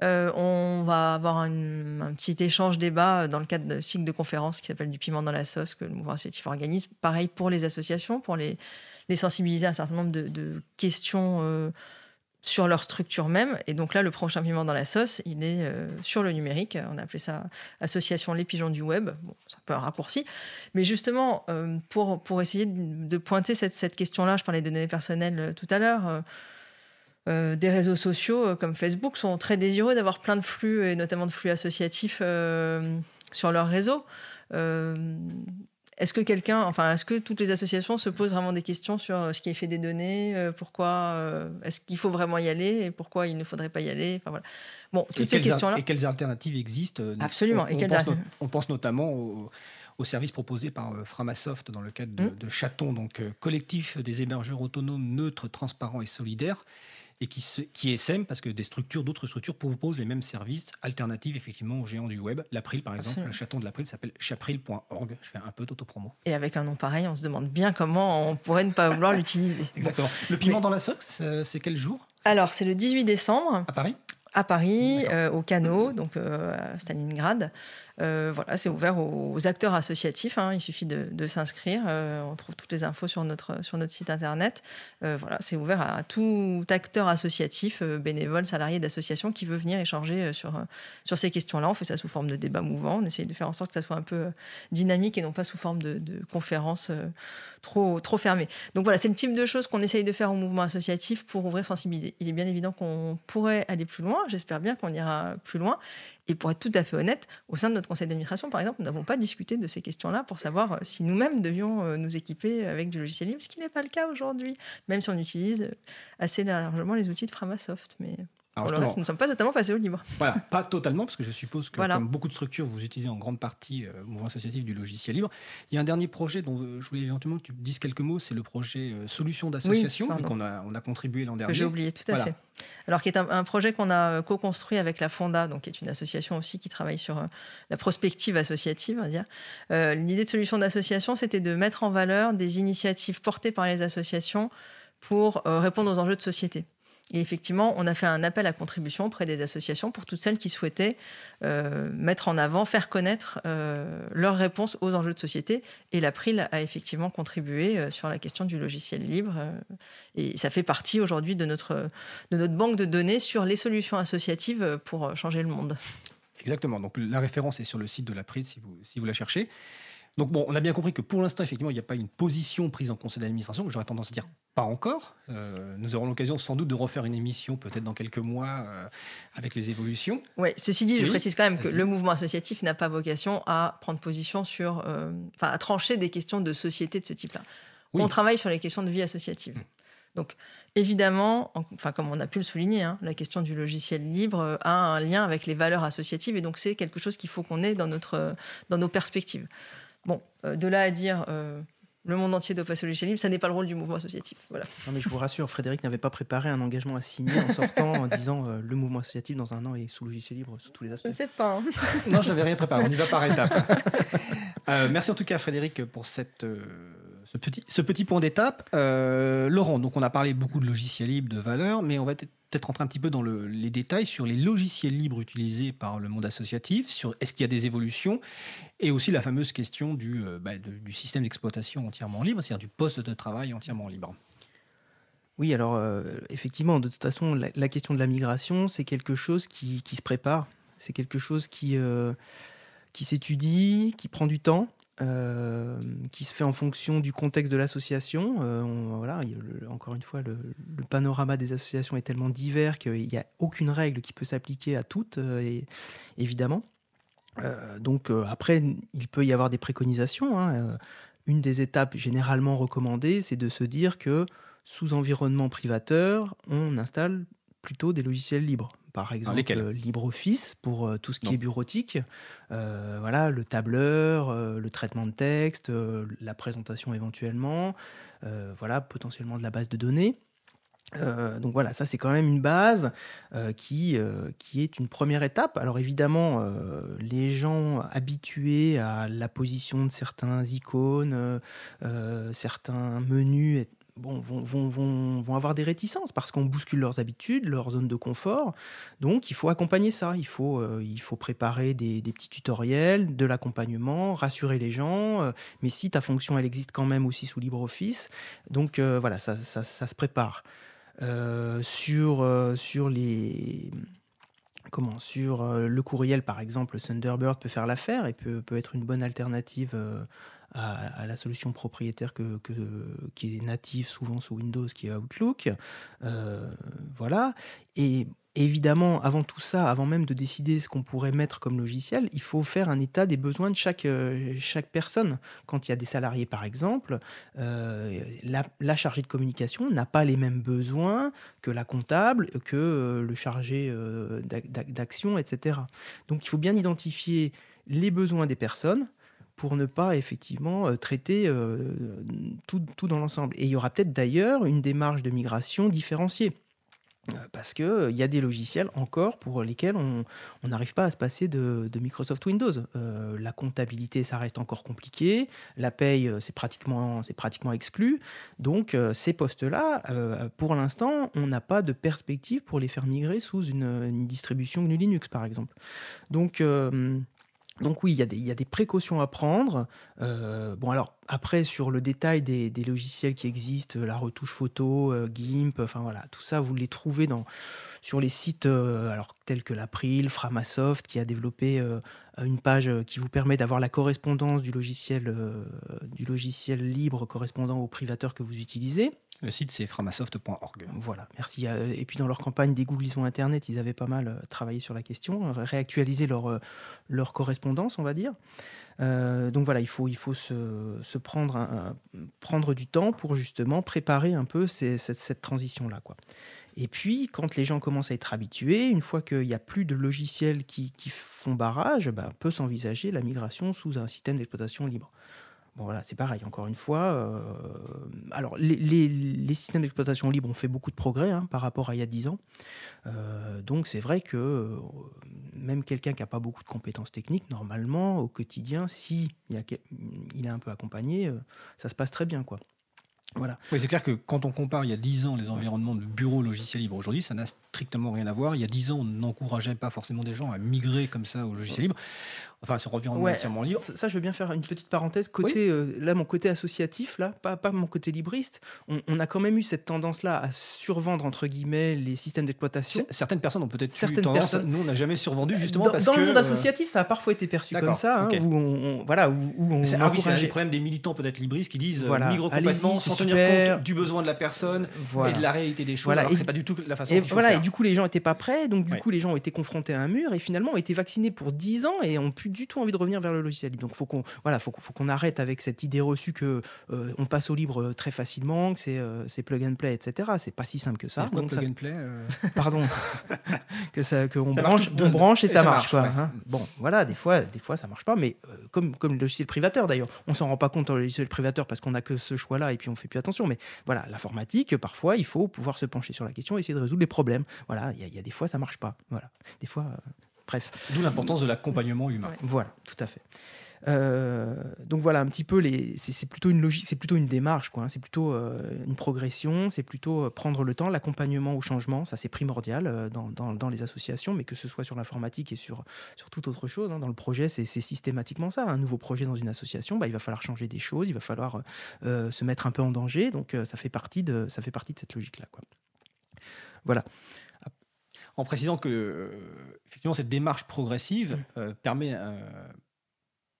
Euh, on va avoir un, petit échange débat dans le cadre de cycle de conférences qui s'appelle Du piment dans la sauce que le mouvement associatif organise. Pareil pour les associations, pour les, les sensibiliser à un certain nombre de, questions sur leur structure même. Et donc là, le prochain piment dans la sauce, il est euh, sur le numérique. On a appelé ça Association Les Pigeons du Web. Bon, c'est un peu un raccourci. Mais justement, euh, pour, pour essayer de, pointer cette, cette question-là, je parlais de données personnelles euh, tout à l'heure. des réseaux sociaux comme Facebook sont très désireux d'avoir plein de flux, et notamment de flux associatifs sur leur réseau. Est-ce que quelqu'un, enfin, est-ce que toutes les associations se posent vraiment des questions sur euh, ce qui est fait des données euh, Pourquoi euh, Est-ce qu'il faut vraiment y aller Et pourquoi il ne faudrait pas y aller Enfin voilà. Bon, Et toutes ces quelles al- questions-là. Et quelles alternatives existent Absolument. On, Et pense, al- no- on pense notamment au, aux services proposés par euh, Framasoft dans le cadre de, Mm. de Chaton, donc euh, collectif des hébergeurs autonomes, neutres, transparents et solidaires, et qui, se- qui parce que des structures, d'autres structures proposent les mêmes services alternatifs effectivement aux géants du web. L'April, par exemple, Absolument. le Chaton de l'April s'appelle chapril.org. Je fais un peu d'autopromo. Et avec un nom pareil, on se demande bien comment on pourrait ne pas vouloir l'utiliser. Exactement. Le piment dans la Sox, euh, c'est quel jour? Alors, c'est le 18 décembre À Paris? À Paris, euh, au Canot, donc euh, à Stalingrad. Euh, voilà, c'est ouvert aux acteurs associatifs. hein, il suffit de, s'inscrire. euh, on trouve toutes les infos sur notre, sur notre site internet. Euh, voilà, c'est ouvert à tout acteur associatif, bénévole, salarié d'association qui veut venir échanger sur, sur ces questions-là. On fait ça sous forme de débat mouvant. On essaye de faire en sorte que ça soit un peu dynamique et non pas sous forme de, de conférence euh, trop, trop fermée. Donc voilà, c'est le type de choses qu'on essaye de faire au mouvement associatif pour ouvrir, sensibiliser. Il est bien évident qu'on pourrait aller plus loin. J'espère bien qu'on ira plus loin. Et pour être tout à fait honnête, au sein de notre conseil d'administration, par exemple, nous n'avons pas discuté de ces questions-là pour savoir euh, si nous-mêmes devions euh, nous équiper avec du logiciel libre, ce qui n'est pas le cas aujourd'hui, même si on utilise euh, assez largement les outils de Framasoft. Mais Alors, reste, nous ne sommes pas totalement passés au libre. Voilà, pas totalement, parce que je suppose que, Voilà. comme beaucoup de structures, vous utilisez en grande partie euh, mouvement associatif du logiciel libre. Il y a un dernier projet dont euh, je voulais éventuellement que tu dises quelques mots, c'est le projet euh, Solutions d'association, Oui, qu'on a, on a contribué l'an dernier. j'ai oublié, tout à Voilà. fait. Alors, qui est un, un projet qu'on a euh, co-construit avec la Fonda, donc qui est une association aussi qui travaille sur euh, la prospective associative, on va dire. L'idée de solution d'association, c'était de mettre en valeur des initiatives portées par les associations pour répondre aux enjeux de société. Et effectivement, on a fait un appel à contribution auprès des associations pour toutes celles qui souhaitaient euh, mettre en avant, faire connaître euh, leurs réponses aux enjeux de société. Et l'April a effectivement contribué euh, sur la question du logiciel libre. et ça fait partie aujourd'hui de notre, de notre banque de données sur les solutions associatives pour changer le monde. Exactement. Donc la référence est sur le site de l'April si vous, si vous la cherchez. Donc bon, on a bien compris que pour l'instant, effectivement, il n'y a pas une position prise en conseil d'administration. J'aurais tendance à dire pas encore. Euh, nous aurons l'occasion sans doute de refaire une émission, peut-être dans quelques mois, euh, avec les évolutions. Ouais, ceci dit, je Oui, précise quand même que le mouvement associatif n'a pas vocation à prendre position sur, euh, enfin, à trancher des questions de société de ce type-là. Oui. On travaille sur les questions de vie associative. Mm. Donc, évidemment, en- enfin, comme on a pu le souligner, hein, la question du logiciel libre a un lien avec les valeurs associatives et donc c'est quelque chose qu'il faut qu'on ait dans, notre, dans nos perspectives. Bon, euh, de là à dire euh, le monde entier doit passer au logiciel libre, ça n'est pas le rôle du mouvement associatif. Voilà. Non, mais je vous rassure, Frédéric n'avait pas préparé un engagement à signer en sortant en disant euh, le mouvement associatif dans un an est sous logiciel libre sous tous les aspects. Je ne sais pas. hein. Non, je n'avais rien préparé. On y va par étapes. Euh, merci en tout cas, Frédéric, pour cette, euh, ce, petit, ce petit point d'étape. Euh, Laurent, donc on a parlé beaucoup de logiciels libres, de valeurs, mais on va peut-être peut-être rentrer un petit peu dans le- les détails sur les logiciels libres utilisés par le monde associatif, sur est-ce qu'il y a des évolutions, et aussi la fameuse question du, euh, bah, système d'exploitation entièrement libre, c'est-à-dire du poste de travail entièrement libre. Oui, alors euh, effectivement, de toute façon, la, question de la migration, c'est quelque chose qui, qui se prépare. C'est quelque chose qui, euh, qui s'étudie, qui prend du temps, euh, qui se fait en fonction du contexte de l'association. Euh, voilà, encore une fois, le, panorama des associations est tellement divers qu'il n'y a aucune règle qui peut s'appliquer à toutes, euh, évidemment. Donc après, il peut y avoir des préconisations. hein. Une des étapes généralement recommandées, c'est de se dire que sous environnement privateur, on installe plutôt des logiciels libres. Par exemple, euh, LibreOffice pour euh, tout ce qui Non. est bureautique, euh, voilà, le tableur, euh, le traitement de texte, la présentation éventuellement, voilà, potentiellement de la base de données. Donc voilà, ça c'est quand même une base qui, qui est une première étape. Alors évidemment, les gens habitués à la position de certains icônes, certains menus, bon, vont, vont, vont, vont avoir des réticences parce qu'on bouscule leurs habitudes, leur zone de confort. Donc il faut accompagner ça, il faut, euh, il faut préparer des, des petits tutoriels, de l'accompagnement, rassurer les gens. euh, mais si ta fonction, elle existe quand même aussi sous LibreOffice, donc euh, voilà, ça, ça, ça se prépare. Sur, sur les comment sur le courriel par exemple Thunderbird peut faire l'affaire et peut, peut être une bonne alternative à, la solution propriétaire que, qui est native souvent sous Windows qui est Outlook. Euh, voilà. Et évidemment avant tout ça avant même de décider ce qu'on pourrait mettre comme logiciel il faut faire un état des besoins de chaque, euh, chaque personne. Quand il y a des salariés par exemple euh, la, chargée de communication n'a pas les mêmes besoins que la comptable, que le chargé d'ac- d'ac- d'action, etc. Donc il faut bien identifier les besoins des personnes pour ne pas effectivement euh, traiter euh, tout, dans l'ensemble. Et il y aura peut-être d'ailleurs une démarche de migration différenciée. Euh, Parce qu'il y a des logiciels encore pour lesquels on n'arrive pas à se passer de, Microsoft Windows. Euh, la comptabilité, ça reste encore compliqué. La paye, euh, c'est pratiquement, pratiquement exclu. Donc, euh, ces postes-là, euh, pour l'instant, on n'a pas de perspective pour les faire migrer sous une, une distribution GNU Linux, par exemple. Donc, euh, donc oui, il y, a des- précautions à prendre. Euh, bon, alors après, sur le détail des, des logiciels qui existent, la retouche photo, euh, GIMP, enfin voilà, tout ça, vous les trouvez dans, sur les sites euh, alors, tels que l'April, Framasoft, qui a développé euh, une page euh, qui vous permet d'avoir la correspondance du logiciel, euh, du logiciel libre correspondant au privateur que vous utilisez. Le site, c'est framasoft.org. Voilà, merci. Euh, Et puis dans leur campagne d'égoulison Internet, ils avaient pas mal euh, travaillé sur la question, euh, réactualisé leur, euh, leur correspondance, on va dire. Euh, donc voilà, il faut, il faut se, se prendre, prendre du temps pour justement préparer un peu cette, cette transition-là. quoi. Et puis, quand les gens commencent à être habitués, une fois qu'il n'y a plus de logiciels qui, qui font barrage, ben, peut s'envisager la migration sous un système d'exploitation libre. Bon voilà, c'est pareil, encore une fois. euh, alors, les, les- les systèmes d'exploitation libre ont fait beaucoup de progrès hein, par rapport à il y a 10 ans. Euh, donc, c'est vrai que euh, même quelqu'un qui n'a pas beaucoup de compétences techniques, normalement, au quotidien, si il, y a que- il est un peu accompagné, ça se passe très bien. quoi. Voilà. Oui, c'est clair que quand on compare il y a 10 ans les environnements de bureaux logiciels libres aujourd'hui, ça n'a strictement rien à voir. Il y a 10 ans, on n'encourageait pas forcément des gens à migrer comme ça au logiciel libre, enfin sur environnement Ouais. entièrement libre. Ça, ça, je veux bien faire une petite parenthèse. Côté, euh, là, mon côté associatif, là, pas, pas mon côté libriste, on, on a quand même eu cette tendance-là à survendre, entre guillemets, les systèmes d'exploitation. Certaines personnes ont peut-être eu tendance, personnes- nous on n'a jamais survendu justement dans parce dans que le monde euh, associatif, ça a parfois été perçu comme ça, hein, ok. où on, on- voilà, où, où on c'est ah oui, c'est un des encourageait- problèmes des militants peut-être libristes qui disent euh, Voilà. migre complètement sans tenir super. compte du besoin de la personne Voilà. et de la réalité des choses. Voilà. Alors que Et- c'est pas du tout la façon Et voilà, faire. et du coup, les gens n'étaient pas prêts, donc du Ouais. coup, les gens ont été confrontés à un mur et finalement ont été vaccinés pour 10 ans et ont plus du tout envie de revenir vers le logiciel libre. Donc, faut qu'on voilà, faut, qu'on- faut qu'on arrête avec cette idée reçue que euh, on passe au libre euh, très facilement, que c'est euh, plug and play, etc. C'est pas si simple que ça. Quoi Donc, plug ça- and play euh, pardon, que ça, que on Ça branche, on branche et, et ça, ça marche, marche, quoi. ouais. hein. Bon, voilà, des fois, des fois ça marche pas, mais comme comme le logiciel privateur d'ailleurs, on s'en rend pas compte dans le logiciel privateur parce qu'on a que ce choix-là et puis on fait plus attention. Mais voilà, l'informatique, parfois, il faut pouvoir se pencher sur la question, et essayer de résoudre les problèmes. Voilà, il y, y a des fois ça marche pas. Voilà, des fois, bref. D'où l'importance de l'accompagnement humain. Ouais. Voilà, tout à fait. Euh, donc voilà un petit peu les c'est plutôt une logique c'est plutôt une démarche quoi hein. c'est plutôt euh, une progression c'est plutôt euh, prendre le temps l'accompagnement au changement ça c'est primordial dans, dans- dans les associations mais que ce soit sur l'informatique et sur sur toute autre chose hein. dans le projet c'est c'est systématiquement ça un nouveau projet dans une association bah, il va falloir changer des choses il va falloir se mettre un peu en danger donc ça fait partie de ça fait partie de cette logique là quoi voilà En précisant que euh, effectivement cette démarche progressive Mm. euh, permet euh,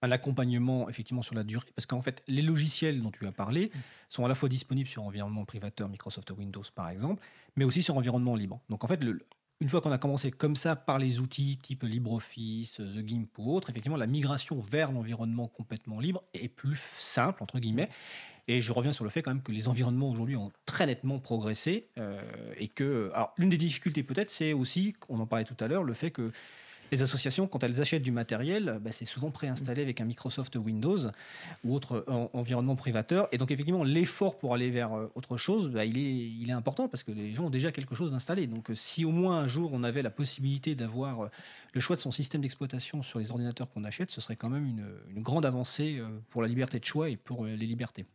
un accompagnement effectivement sur la durée, parce qu'en fait les logiciels dont tu as parlé Mm. sont à la fois disponibles sur environnement privateur Microsoft Windows par exemple, mais aussi sur environnement libre. Donc en fait le- une fois qu'on a commencé comme ça par les outils type LibreOffice, The GIMP ou autre, effectivement la migration vers l'environnement complètement libre est plus simple entre guillemets. Et je reviens sur le fait quand même que les environnements aujourd'hui ont très nettement progressé euh, et que alors l'une des difficultés peut-être c'est aussi, on en parlait tout à l'heure, le fait que les associations, quand elles achètent du matériel, bah, c'est souvent préinstallé avec un Microsoft Windows ou autre en- environnement privateur. Et donc, effectivement, l'effort pour aller vers euh, autre chose, bah, il, est, il est important parce que les gens ont déjà quelque chose d'installé. Donc, euh, si au moins un jour on avait la possibilité d'avoir euh, le choix de son système d'exploitation sur les ordinateurs qu'on achète, ce serait quand même une, grande avancée euh, pour la liberté de choix et pour euh, les libertés.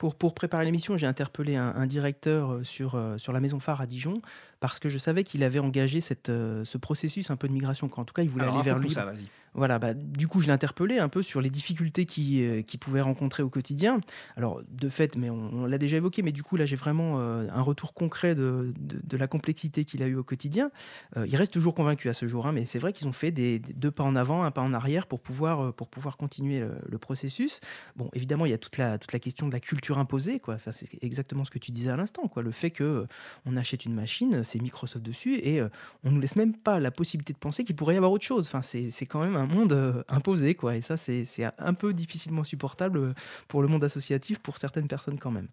Pour, pour préparer l'émission, j'ai interpellé un, un directeur euh, sur, euh, sur la maison phare à Dijon parce que je savais qu'il avait engagé cette, euh, ce processus un peu de migration. qu'en tout cas, il voulait Alors, aller vers lui. ça, vas-y. Voilà, bah, du coup, je l'ai interpellé un peu sur les difficultés qu'il euh, pouvait rencontrer au quotidien. Alors, de fait, mais on, l'a déjà évoqué, mais du coup, là, j'ai vraiment euh, un retour concret de, de- la complexité qu'il a eu au quotidien. Euh, il reste toujours convaincu à ce jour, hein, mais c'est vrai qu'ils ont fait des, deux pas en avant, un pas en arrière pour pouvoir, euh, pour pouvoir continuer le, processus. Bon, évidemment, il y a toute la, toute la question de la culture imposée, quoi. C'est exactement ce que tu disais à l'instant, quoi. Le fait que on achète une machine, c'est Microsoft dessus, et on nous laisse même pas la possibilité de penser qu'il pourrait y avoir autre chose. Enfin, c'est quand même un monde euh, imposé, quoi. Et ça, c'est un peu difficilement supportable euh, pour le monde associatif, pour certaines personnes quand même.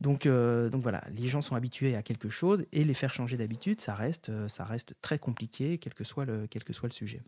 Donc, euh, donc voilà, les gens sont habitués à quelque chose et les faire changer d'habitude, ça reste, ça reste très compliqué, quel que soit le, quel que soit le sujet.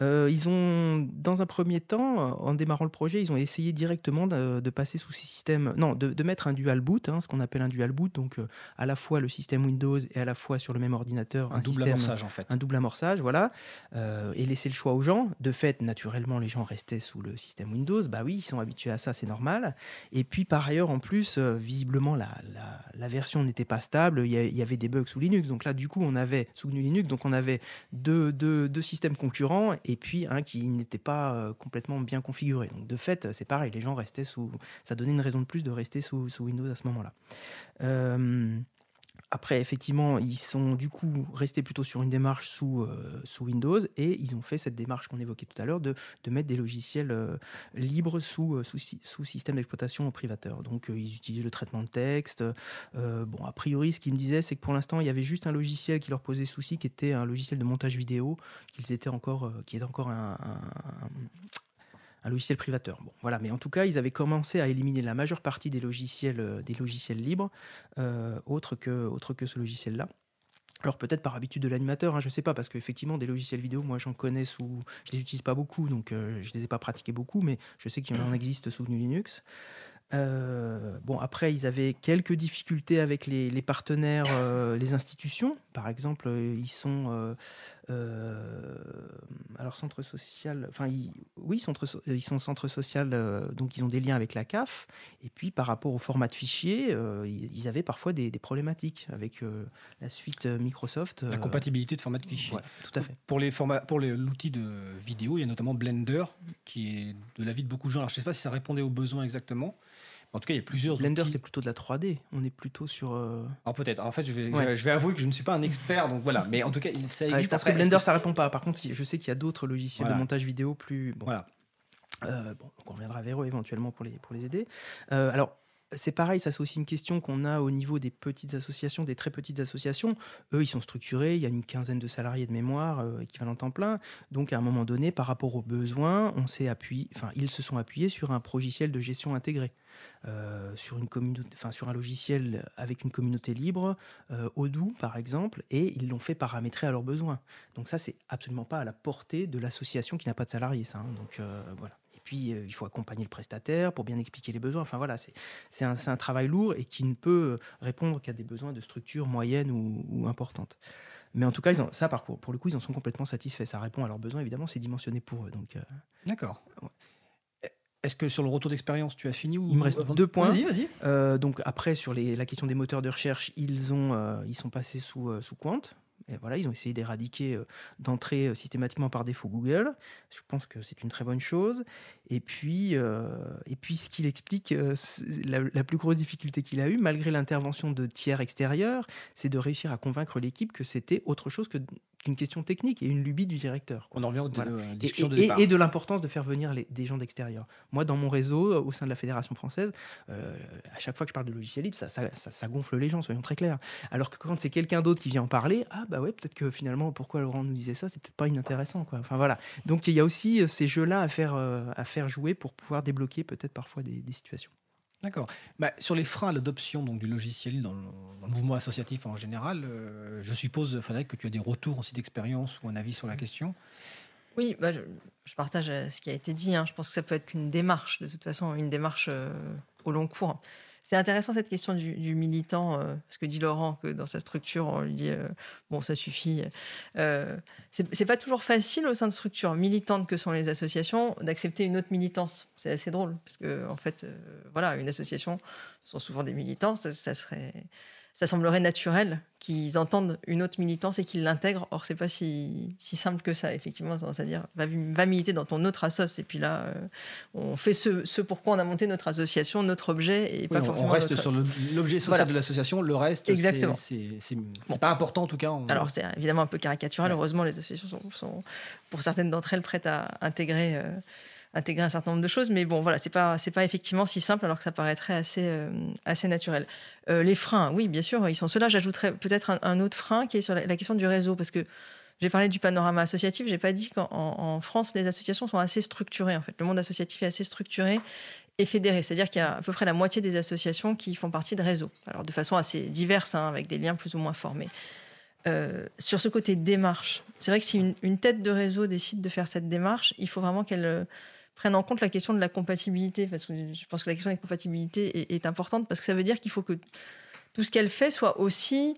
Euh, ils ont, dans un premier temps, en démarrant le projet, ils ont essayé directement de, de passer sous ces systèmes, non, de, de mettre un dual boot, hein, ce qu'on appelle un dual boot, donc euh, à la fois le système Windows et à la fois sur le même ordinateur, Un double système- amorçage en fait. un double amorçage, voilà, euh, et laisser le choix aux gens. De fait, naturellement, les gens restaient sous le système Windows. Bah oui, ils sont habitués à ça, c'est normal. Et puis, par ailleurs, en plus, visiblement, la, la- la version n'était pas stable. Il y, y avait des bugs sous Linux. Donc là, du coup, on avait sous GNU Linux, donc on avait deux, deux- deux systèmes concurrents et puis un qui n'était pas euh, complètement bien configuré. Donc de fait, c'est pareil, les gens restaient sous. Ça donnait une raison de plus de rester sous, Windows à ce moment-là. Euh, après, effectivement, ils sont du coup restés plutôt sur une démarche sous, euh, sous Windows et ils ont fait cette démarche qu'on évoquait tout à l'heure de, mettre des logiciels euh, libres sous, euh, sous, sy- sous système d'exploitation privateur. Donc, ils utilisent le traitement de texte. Bon, a priori, ce qu'ils me disaient, c'est que pour l'instant, il y avait juste un logiciel qui leur posait souci, qui était un logiciel de montage vidéo, encore, qui est encore un, un- logiciel privateur. Voilà. Mais en tout cas, ils avaient commencé à éliminer la majeure partie des logiciels, euh, libres, euh, autres que, autre que ce logiciel-là. Alors peut-être par habitude de l'animateur, hein, je sais pas, parce qu'effectivement des logiciels vidéo, moi j'en connais sous, je les utilise pas beaucoup, donc euh, je les ai pas pratiqués beaucoup, mais je sais qu'il en existe sous Linux. Euh, bon, après, ils avaient quelques difficultés avec les, partenaires, les institutions. Par exemple, ils sont. Euh, euh, alors, centre social. Enfin, ils- oui, centre, so- ils sont centre social, euh, donc ils ont des liens avec la CAF. Et puis, par rapport au format de fichier, euh, ils, ils avaient parfois des, des problématiques avec euh, la suite euh, Microsoft. La euh, compatibilité de format de fichier. ouais, tout à fait. Pour les formats, pour l'outil de vidéo, il y a notamment Blender, qui est de l'avis de beaucoup de gens. Alors, je ne sais pas si ça répondait aux besoins exactement. En tout cas, il y a plusieurs Blender, outils. c'est plutôt de la 3D. On est plutôt sur. euh, Alors peut-être. En fait, je vais, Ouais. je vais avouer que je ne suis pas un expert, donc voilà. Mais en tout cas, ça Ouais, existe. je pense Après, que Blender, ça répond pas. Par contre, je sais qu'il y a d'autres logiciels Voilà. de montage vidéo plus. Bon, Voilà. Euh, bon, donc on reviendra vers eux éventuellement pour les, pour les aider. Euh, alors, c'est pareil, ça c'est aussi une question qu'on a au niveau des petites associations, des très petites associations. Eux, ils sont structurés, il y a une quinzaine de salariés de mémoire, euh, équivalent temps plein. Donc, à un moment donné, par rapport aux besoins, on s'est appuyé, enfin, ils se sont appuyés sur un logiciel de gestion intégré, euh, sur, une communauté, enfin, sur un logiciel avec une communauté libre, euh, Odoo par exemple, et ils l'ont fait paramétrer à leurs besoins. Donc ça, c'est absolument pas à la portée de l'association qui n'a pas de salariés, ça. hein. Donc voilà. Puis euh, il faut accompagner le prestataire pour bien expliquer les besoins. Enfin voilà, c'est un, travail lourd et qui ne peut répondre qu'à des besoins de structure moyenne ou, ou importante. Mais en tout cas, ils ont, ça, par, pour le coup, ils en sont complètement satisfaits. Ça répond à leurs besoins, évidemment, c'est dimensionné pour eux. Donc, euh, D'accord. Est-ce que sur le retour d'expérience, tu as fini ou Il me reste deux points. Vas-y, vas-y. Euh, donc après, sur les- la question des moteurs de recherche, ils, ont, euh, ils sont passés sous, euh, sous Quant. Et voilà, ils ont essayé d'éradiquer, euh, d'entrer euh, systématiquement par défaut Google. Je pense que c'est une très bonne chose. Et puis, euh, ce qu'il explique, la plus grosse difficulté qu'il a eue, malgré l'intervention de tiers extérieurs, c'est de réussir à convaincre l'équipe que c'était autre chose que- qu'une question technique et une lubie du directeur. quoi. On en revient aux Voilà. euh, Et, discussions de et- départ. et de l'importance de faire venir les- des gens d'extérieur. Moi, dans mon réseau, au sein de la Fédération française, euh, à chaque fois que je parle de logiciel libre, ça, ça- ça- ça gonfle les gens, soyons très clairs. Alors que quand c'est quelqu'un d'autre qui vient en parler, ah bah ouais, peut-être que finalement, pourquoi Laurent nous disait ça, c'est peut-être pas inintéressant. Quoi. Enfin voilà. Donc il y a aussi euh, ces jeux-là à faire, euh, à faire jouer pour pouvoir débloquer peut-être parfois des, des situations. D'accord. Bah, sur les freins à l'adoption donc, du logiciel libre dans le, dans le mouvement associatif en général, euh, je suppose, Frédéric, que tu as des retours aussi d'expérience ou un avis sur la question? Oui, bah, je, je partage euh, ce qui a été dit. hein. Je pense que ça peut être qu'une démarche, de toute façon, une démarche euh, au long cours. C'est intéressant cette question du, militant, euh, parce que dit Laurent que dans sa structure, on lui dit euh, bon, ça suffit. Euh, c'est pas toujours facile au sein de structures militantes que sont les associations d'accepter une autre militance. C'est assez drôle, parce que en fait, euh, voilà, une association ce sont souvent des militants. Ça serait, ça semblerait naturel qu'ils entendent une autre militance et qu'ils l'intègrent. Or, c'est pas si, si simple que ça, effectivement. C'est-à-dire, va, va militer dans ton autre assoce. Et puis là, euh, on fait ce, ce pourquoi on a monté notre association, notre objet, et Oui, pas on, on forcément reste notre- sur l'objet social Voilà. de l'association, le reste, c'est- Exactement. c'est c'est- c'est Bon. pas important en tout cas. on- Alors, c'est évidemment un peu caricatural. Ouais. Heureusement, les associations sont, sont, pour certaines d'entre elles, prêtes à intégrer, euh, intégrer un certain nombre de choses. Mais bon, voilà, c'est pas, c'est pas effectivement si simple, alors que ça paraîtrait assez, euh, assez naturel. Euh, les freins, oui, bien sûr, ils sont ceux-là. J'ajouterais peut-être un, autre frein qui est sur la, question du réseau, parce que j'ai parlé du panorama associatif. J'ai pas dit qu'en en- en France, les associations sont assez structurées. En fait, le monde associatif est assez structuré et fédéré. C'est-à-dire qu'il y a à peu près la moitié des associations qui font partie de réseaux. Alors, de façon assez diverse, hein, avec des liens plus ou moins formés. Euh, sur ce côté démarche, c'est vrai que si une tête de réseau décide de faire cette démarche, il faut vraiment qu'elle euh, prenne en compte la question de la compatibilité, parce que je pense que la question de la compatibilité est, est importante, parce que ça veut dire qu'il faut que tout ce qu'elle fait soit aussi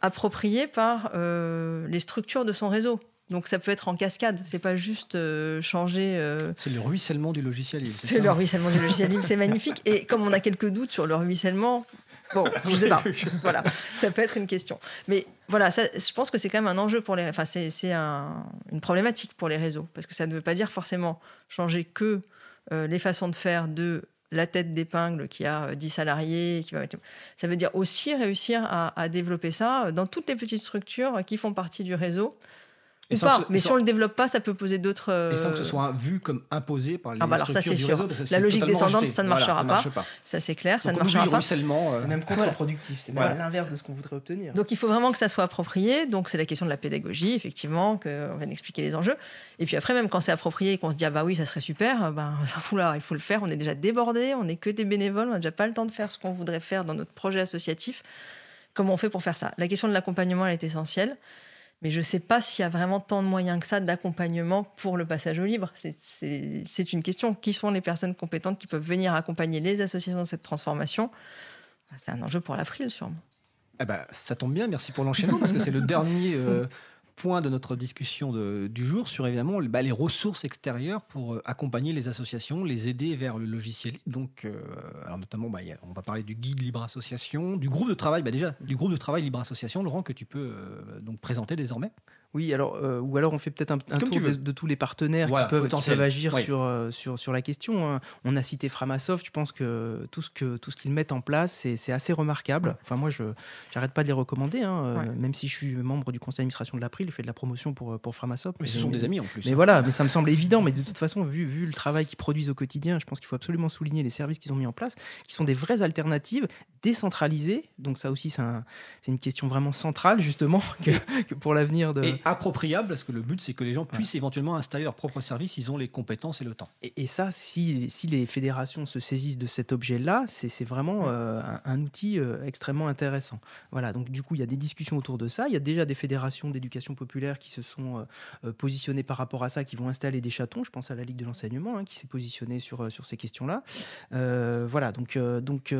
approprié par euh, les structures de son réseau. Donc ça peut être en cascade, c'est pas juste euh, changer. euh, C'est le ruissellement du logiciel libre. c'est le ruissellement du logiciel libre, c'est magnifique. Et comme on a quelques doutes sur le ruissellement, bon, je sais pas. Voilà, ça peut être une question. Mais voilà, ça, je pense que c'est quand même un enjeu pour les. Enfin, c'est c'est un- une problématique pour les réseaux parce que ça ne veut pas dire forcément changer que euh, les façons de faire de la tête d'épingle qui a euh, 10 salariés. Qui va Ça veut dire aussi réussir à, à développer ça dans toutes les petites structures qui font partie du réseau. Et Ou sans pas. que ce- Mais si on le développe pas, ça peut poser d'autres. Et sans que ce euh, soit vu comme imposé par les Ah bah alors ça, structures c'est du sûr. réseau, parce que La logique descendante, rejeté. ça ne Voilà, marchera ça pas. pas. Ça, c'est clair, ça Donc ne on oublie marchera pas. euh, C'est même contre-productif. C'est même Voilà. à l'inverse de ce qu'on voudrait obtenir. Donc il faut vraiment que ça soit approprié. Donc c'est la question de la pédagogie, effectivement, qu'on vient d'expliquer les enjeux. Et puis après, même quand c'est approprié et qu'on se dit ah bah oui, ça serait super, euh, ben oula, il faut le faire. On est déjà débordé, on n'est que des bénévoles, on n'a déjà pas le temps de faire ce qu'on voudrait faire dans notre projet associatif. Comment on fait pour faire ça? La question de l'accompagnement, elle est essentielle. Mais je ne sais pas s'il y a vraiment tant de moyens que ça d'accompagnement pour le passage au libre. C'est- une question. Qui sont les personnes compétentes qui peuvent venir accompagner les associations dans cette transformation? Ben, C'est un enjeu pour l'April, sûrement. Eh ben, ça tombe bien, merci pour l'enchaînement, parce que c'est le dernier euh, point de notre discussion du jour sur évidemment bah, les ressources extérieures pour euh, accompagner les associations, les aider vers le logiciel libre. Donc, euh, alors notamment, bah, on va parler du guide Libre Association, du groupe de travail, bah, déjà du groupe de travail Libre Association, Laurent, que tu peux euh, donc présenter désormais. Oui, alors, euh, ou alors on fait peut-être un, un tour de, de tous les partenaires Voilà, qui, peuvent, qui potentiels. peuvent agir Oui. sur, euh, sur, sur la question. hein. On a cité Framasoft, je pense que tout ce que tout ce qu'ils mettent en place, c'est c'est assez remarquable. Enfin, moi, je j'arrête pas de les recommander, hein, euh, Ouais. même si je suis membre du conseil d'administration de l'April, je fais de la promotion pour, pour Framasoft. Mais ce sont des amis en plus. Mais voilà, mais ça me semble évident. Mais de toute façon, vu, vu le travail qu'ils produisent au quotidien, je pense qu'il faut absolument souligner les services qu'ils ont mis en place, qui sont des vraies alternatives décentralisées. Donc ça aussi, c'est un- c'est une question vraiment centrale, justement, que, que pour l'avenir de... Et appropriable, parce que le but, c'est que les gens puissent éventuellement installer leur propre service, ils ont les compétences et le temps. Et, et ça, si, si les fédérations se saisissent de cet objet-là, c'est vraiment euh, un, un outil euh, extrêmement intéressant. Voilà, donc du coup, il y a des discussions autour de ça. Il y a déjà des fédérations d'éducation populaire qui se sont euh, positionnées par rapport à ça, qui vont installer des chatons. Je pense à la Ligue de l'enseignement, hein, qui s'est positionnée sur, sur ces questions-là. Voilà, donc, donc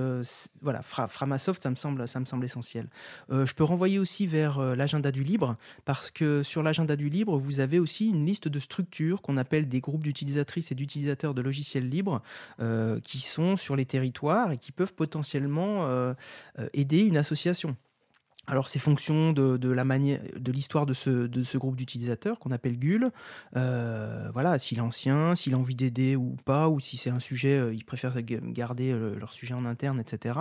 voilà, Fra- Framasoft, ça me semble, ça me semble essentiel. Je peux renvoyer aussi vers l'agenda du libre, parce que sur l'agenda du libre, vous avez aussi une liste de structures qu'on appelle des groupes d'utilisatrices et d'utilisateurs de logiciels libres, euh, qui sont sur les territoires et qui peuvent potentiellement euh, euh, aider une association. Alors, c'est fonction de, de la manière, de l'histoire de ce, de ce groupe d'utilisateurs qu'on appelle GUL. Euh, voilà, s'il est ancien, s'il a envie d'aider ou pas, ou si c'est un sujet, euh, ils préfèrent ga- garder euh, leur sujet en interne, etc.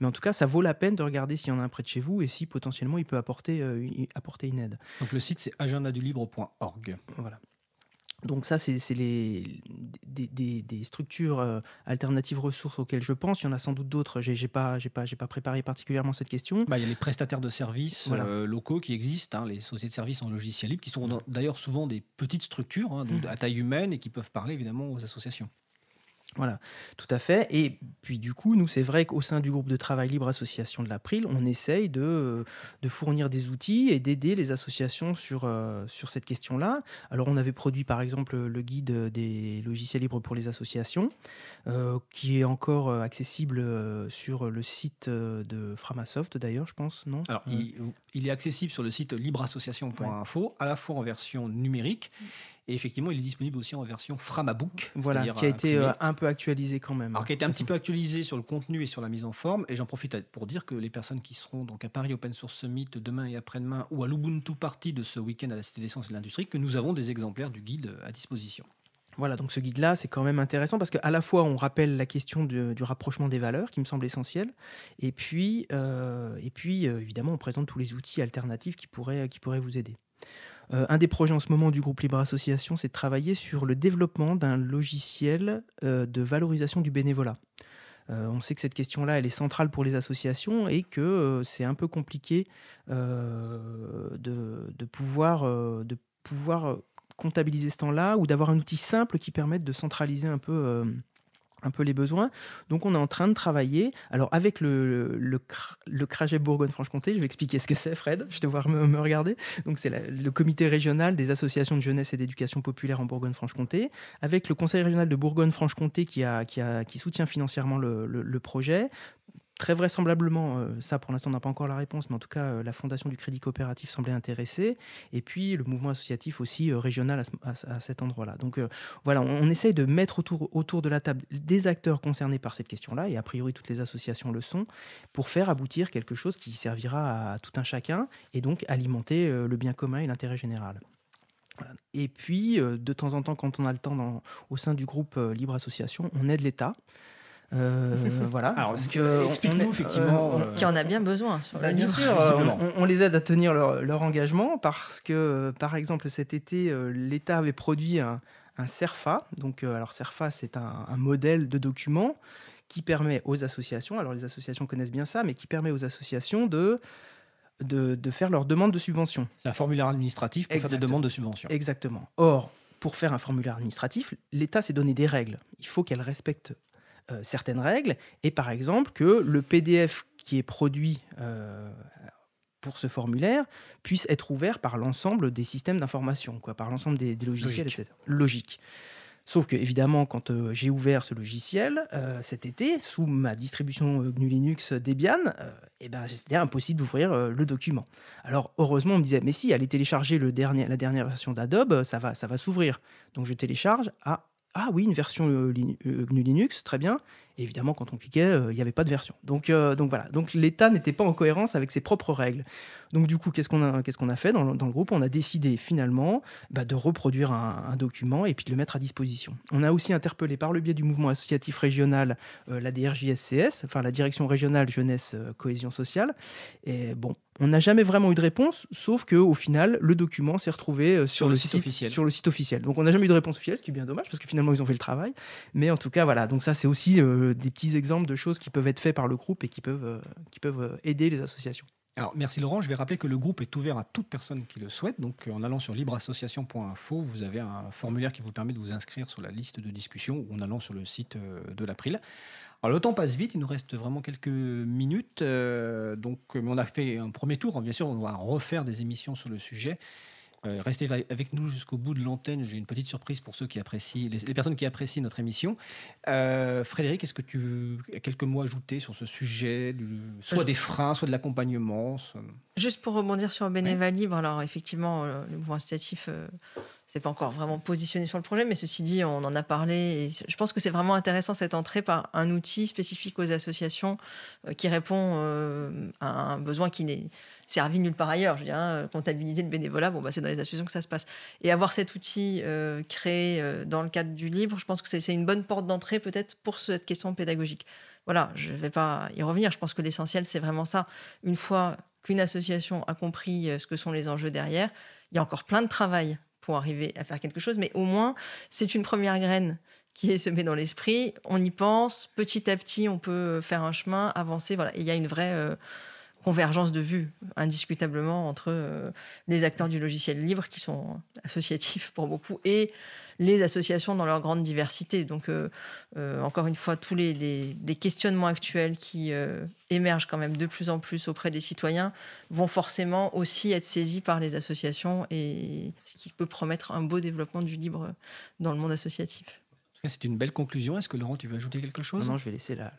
Mais en tout cas, ça vaut la peine de regarder s'il y en a un près de chez vous et si potentiellement il peut apporter, euh, une- apporter une aide. Donc le site, c'est agendadulibre.org. Voilà. Donc ça, c'est les des, des- des structures euh, alternatives ressources auxquelles je pense. Il y en a sans doute d'autres. J'ai j'ai pas, pas, préparé particulièrement cette question. Bah, il y a les prestataires de services Voilà. euh, locaux qui existent, hein, les sociétés de services en logiciel libre, qui sont dans- d'ailleurs souvent des petites structures, hein, donc Mhm. à taille humaine, et qui peuvent parler évidemment aux associations. Voilà, tout à fait. Et puis du coup, nous, c'est vrai qu'au sein du groupe de travail Libre Association de l'April, on essaye de, euh, de fournir des outils et d'aider les associations sur, euh, sur cette question-là. Alors, on avait produit par exemple le guide des logiciels libres pour les associations, euh, qui est encore accessible sur le site de Framasoft d'ailleurs, je pense, non? Alors, il, il est accessible sur le site libreassociation.info, à la fois en version numérique, et effectivement, il est disponible aussi en version Framabook. Voilà, qui a été imprimé. euh, un peu actualisé quand même. Alors, qui a été un petit peu actualisé sur le contenu et sur la mise en forme. Et j'en profite pour dire que les personnes qui seront donc à Paris Open Source Summit demain et après-demain, ou à l'Ubuntu Party de ce week-end à la Cité des Sciences et de l'Industrie, que nous avons des exemplaires du guide à disposition. Voilà, donc ce guide-là, c'est quand même intéressant parce qu'à la fois, on rappelle la question du rapprochement des valeurs, qui me semble essentiel, et puis, euh, et puis euh, évidemment, on présente tous les outils alternatifs qui pourraient, qui pourraient vous aider. Euh, un des projets en ce moment du groupe Libre Association, c'est de travailler sur le développement d'un logiciel euh, de valorisation du bénévolat. Euh, on sait que cette question-là, elle est centrale pour les associations et que c'est un peu compliqué pouvoir, de pouvoir comptabiliser ce temps-là ou d'avoir un outil simple qui permette de centraliser un peu, un peu les besoins. Donc on est en train de travailler. Alors avec le, le, le Bourgogne-Franche-Comté, je vais expliquer ce que c'est Fred, je te vois me, regarder. Donc c'est le comité régional des associations de jeunesse et d'éducation populaire en Bourgogne-Franche-Comté, avec le conseil régional de Bourgogne-Franche-Comté qui, a, qui, a, qui soutient financièrement le- le projet. Très vraisemblablement, euh, ça pour l'instant on n'a pas encore la réponse, mais en tout cas euh, la Fondation du Crédit Coopératif semblait intéressée, et puis le mouvement associatif aussi euh, régional à, ce- à- à cet endroit-là. Donc voilà, on, essaye de mettre autour, autour de la table des acteurs concernés par cette question-là, et a priori toutes les associations le sont, pour faire aboutir quelque chose qui servira à tout un chacun, et donc alimenter le bien commun et l'intérêt général. Et puis, de temps en temps, quand on a le temps au sein du groupe Libre Association, on aide l'État. Euh, voilà. Alors, parce que on- explique-nous, effectivement, euh, euh, Qui en a bien besoin sur bah, bien sûr, euh, on, on les aide à tenir leur, leur engagement parce que, par exemple, cet été, l'État avait produit un, un CERFA. Donc, alors CERFA, c'est un, un modèle de document qui permet aux associations, alors les associations connaissent bien ça, mais qui permet aux associations de, de, de faire leur demande de subvention. C'est un formulaire administratif pour faire des Exactement. demandes de subvention. Exactement. Or, pour faire un formulaire administratif, l'État s'est donné des règles. Il faut qu'elle respecte euh, certaines règles et par exemple que le PDF qui est produit euh, pour ce formulaire puisse être ouvert par l'ensemble des systèmes d'information, quoi, par l'ensemble des, des logiciels, Logique. etc. Logique. Sauf que, évidemment, quand euh, j'ai ouvert ce logiciel euh, cet été, sous ma distribution euh, GNU Linux Debian, eh ben, c'était impossible d'ouvrir le document. Alors, heureusement, on me disait, mais si, allez télécharger le dernier, la dernière version d'Adobe, ça va, ça va s'ouvrir. Donc, je télécharge. Ah, ah oui, une version euh, Lin- euh, GNU Linux, très bien. Et évidemment, quand on cliquait, euh, il n'y avait pas de version. Donc, euh, donc voilà. Donc, l'État n'était pas en cohérence avec ses propres règles. Donc, du coup, qu'est-ce qu'on a, qu'est-ce qu'on a fait dans, le- dans le groupe? On a décidé finalement bah, de reproduire un, un document et puis de le mettre à disposition. On a aussi interpellé par le biais du mouvement associatif régional euh, la DRJSCS, enfin la Direction régionale jeunesse cohésion sociale. Et bon, on n'a jamais vraiment eu de réponse, sauf que au final, le document s'est retrouvé sur, le site officiel. Sur le site officiel. Donc, on n'a jamais eu de réponse officielle, ce qui est bien dommage parce que finalement, ils ont fait le travail. Mais en tout cas, voilà. Donc ça, c'est aussi des petits exemples de choses qui peuvent être faites par le groupe et qui peuvent, euh, qui peuvent euh, aider les associations. Alors, merci Laurent. Je vais rappeler que le groupe est ouvert à toute personne qui le souhaite. Donc, euh, en allant sur libreassociation.info, vous avez un formulaire qui vous permet de vous inscrire sur la liste de discussion ou en allant sur le site de l'April. Alors, le temps passe vite. Il nous reste vraiment quelques minutes. donc, on a fait un premier tour. Bien sûr, on va refaire des émissions sur le sujet. Euh, restez avec nous jusqu'au bout de l'antenne. J'ai une petite surprise pour ceux qui apprécient, les, les personnes qui apprécient notre émission. Euh, Frédéric, est-ce que tu veux quelques mots ajouter sur ce sujet, du- soit Je- des freins, soit de l'accompagnement Juste pour rebondir sur Bénéva Libre, alors effectivement, euh, le mouvement associatif, c'est pas encore vraiment positionné sur le projet, mais ceci dit, on en a parlé. Je pense que c'est vraiment intéressant cette entrée par un outil spécifique aux associations euh, qui répond euh, à un besoin qui n'est servi nulle part ailleurs. Je veux dire, hein, comptabiliser le bénévolat, bon, bah, c'est dans les associations que ça se passe. Et avoir cet outil euh, créé euh, dans le cadre du livre, je pense que c'est une bonne porte d'entrée peut-être pour cette question pédagogique. Voilà, je ne vais pas y revenir. Je pense que l'essentiel, c'est vraiment ça. Une fois qu'une association a compris euh, ce que sont les enjeux derrière, il y a encore plein de travail pour arriver à faire quelque chose, mais au moins, c'est une première graine qui est semée dans l'esprit. On y pense, petit à petit, on peut faire un chemin, avancer. Voilà. Il y a une vraie euh, convergence de vues, indiscutablement, entre euh, les acteurs du logiciel libre, qui sont associatifs pour beaucoup, et les associations dans leur grande diversité. Donc, euh, euh, encore une fois, tous les, les- les questionnements actuels qui euh, émergent quand même de plus en plus auprès des citoyens vont forcément aussi être saisis par les associations et ce qui peut promettre un beau développement du libre dans le monde associatif. C'est une belle conclusion. Est-ce que Laurent, tu veux ajouter quelque chose? Non, non, je vais laisser la-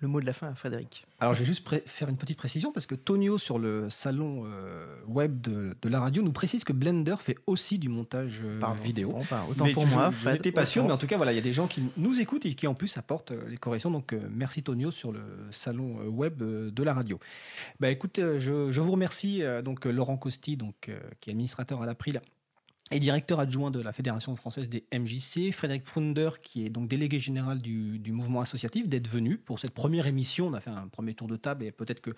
le mot de la fin à Frédéric. Alors, je vais juste faire une petite précision parce que Tonio, sur le salon euh, web de, de la radio, nous précise que Blender fait aussi du montage euh, Pardon. vidéo. Bon, bah, autant Mais pour moi, Je n'étais pas sûr, autant. mais en tout cas, voilà, il y a des gens qui nous écoutent et qui en plus apportent euh, les corrections. Donc, euh, merci Tonio sur le salon euh, web euh, de la radio. Bah, écoute, euh, je, je vous remercie euh, donc euh, Laurent Costi, donc euh, qui est administrateur à l'April et directeur adjoint de la Fédération française des MJC, Frédéric Frunder, qui est donc délégué général du, du mouvement associatif, d'être venu pour cette première émission. On a fait un premier tour de table et peut-être que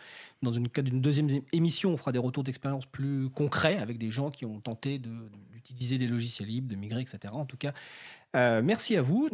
dans une cas d'une deuxième émission, on fera des retours d'expérience plus concrets avec des gens qui ont tenté d'utiliser des logiciels libres, de migrer, etc. En tout cas, euh, merci à vous.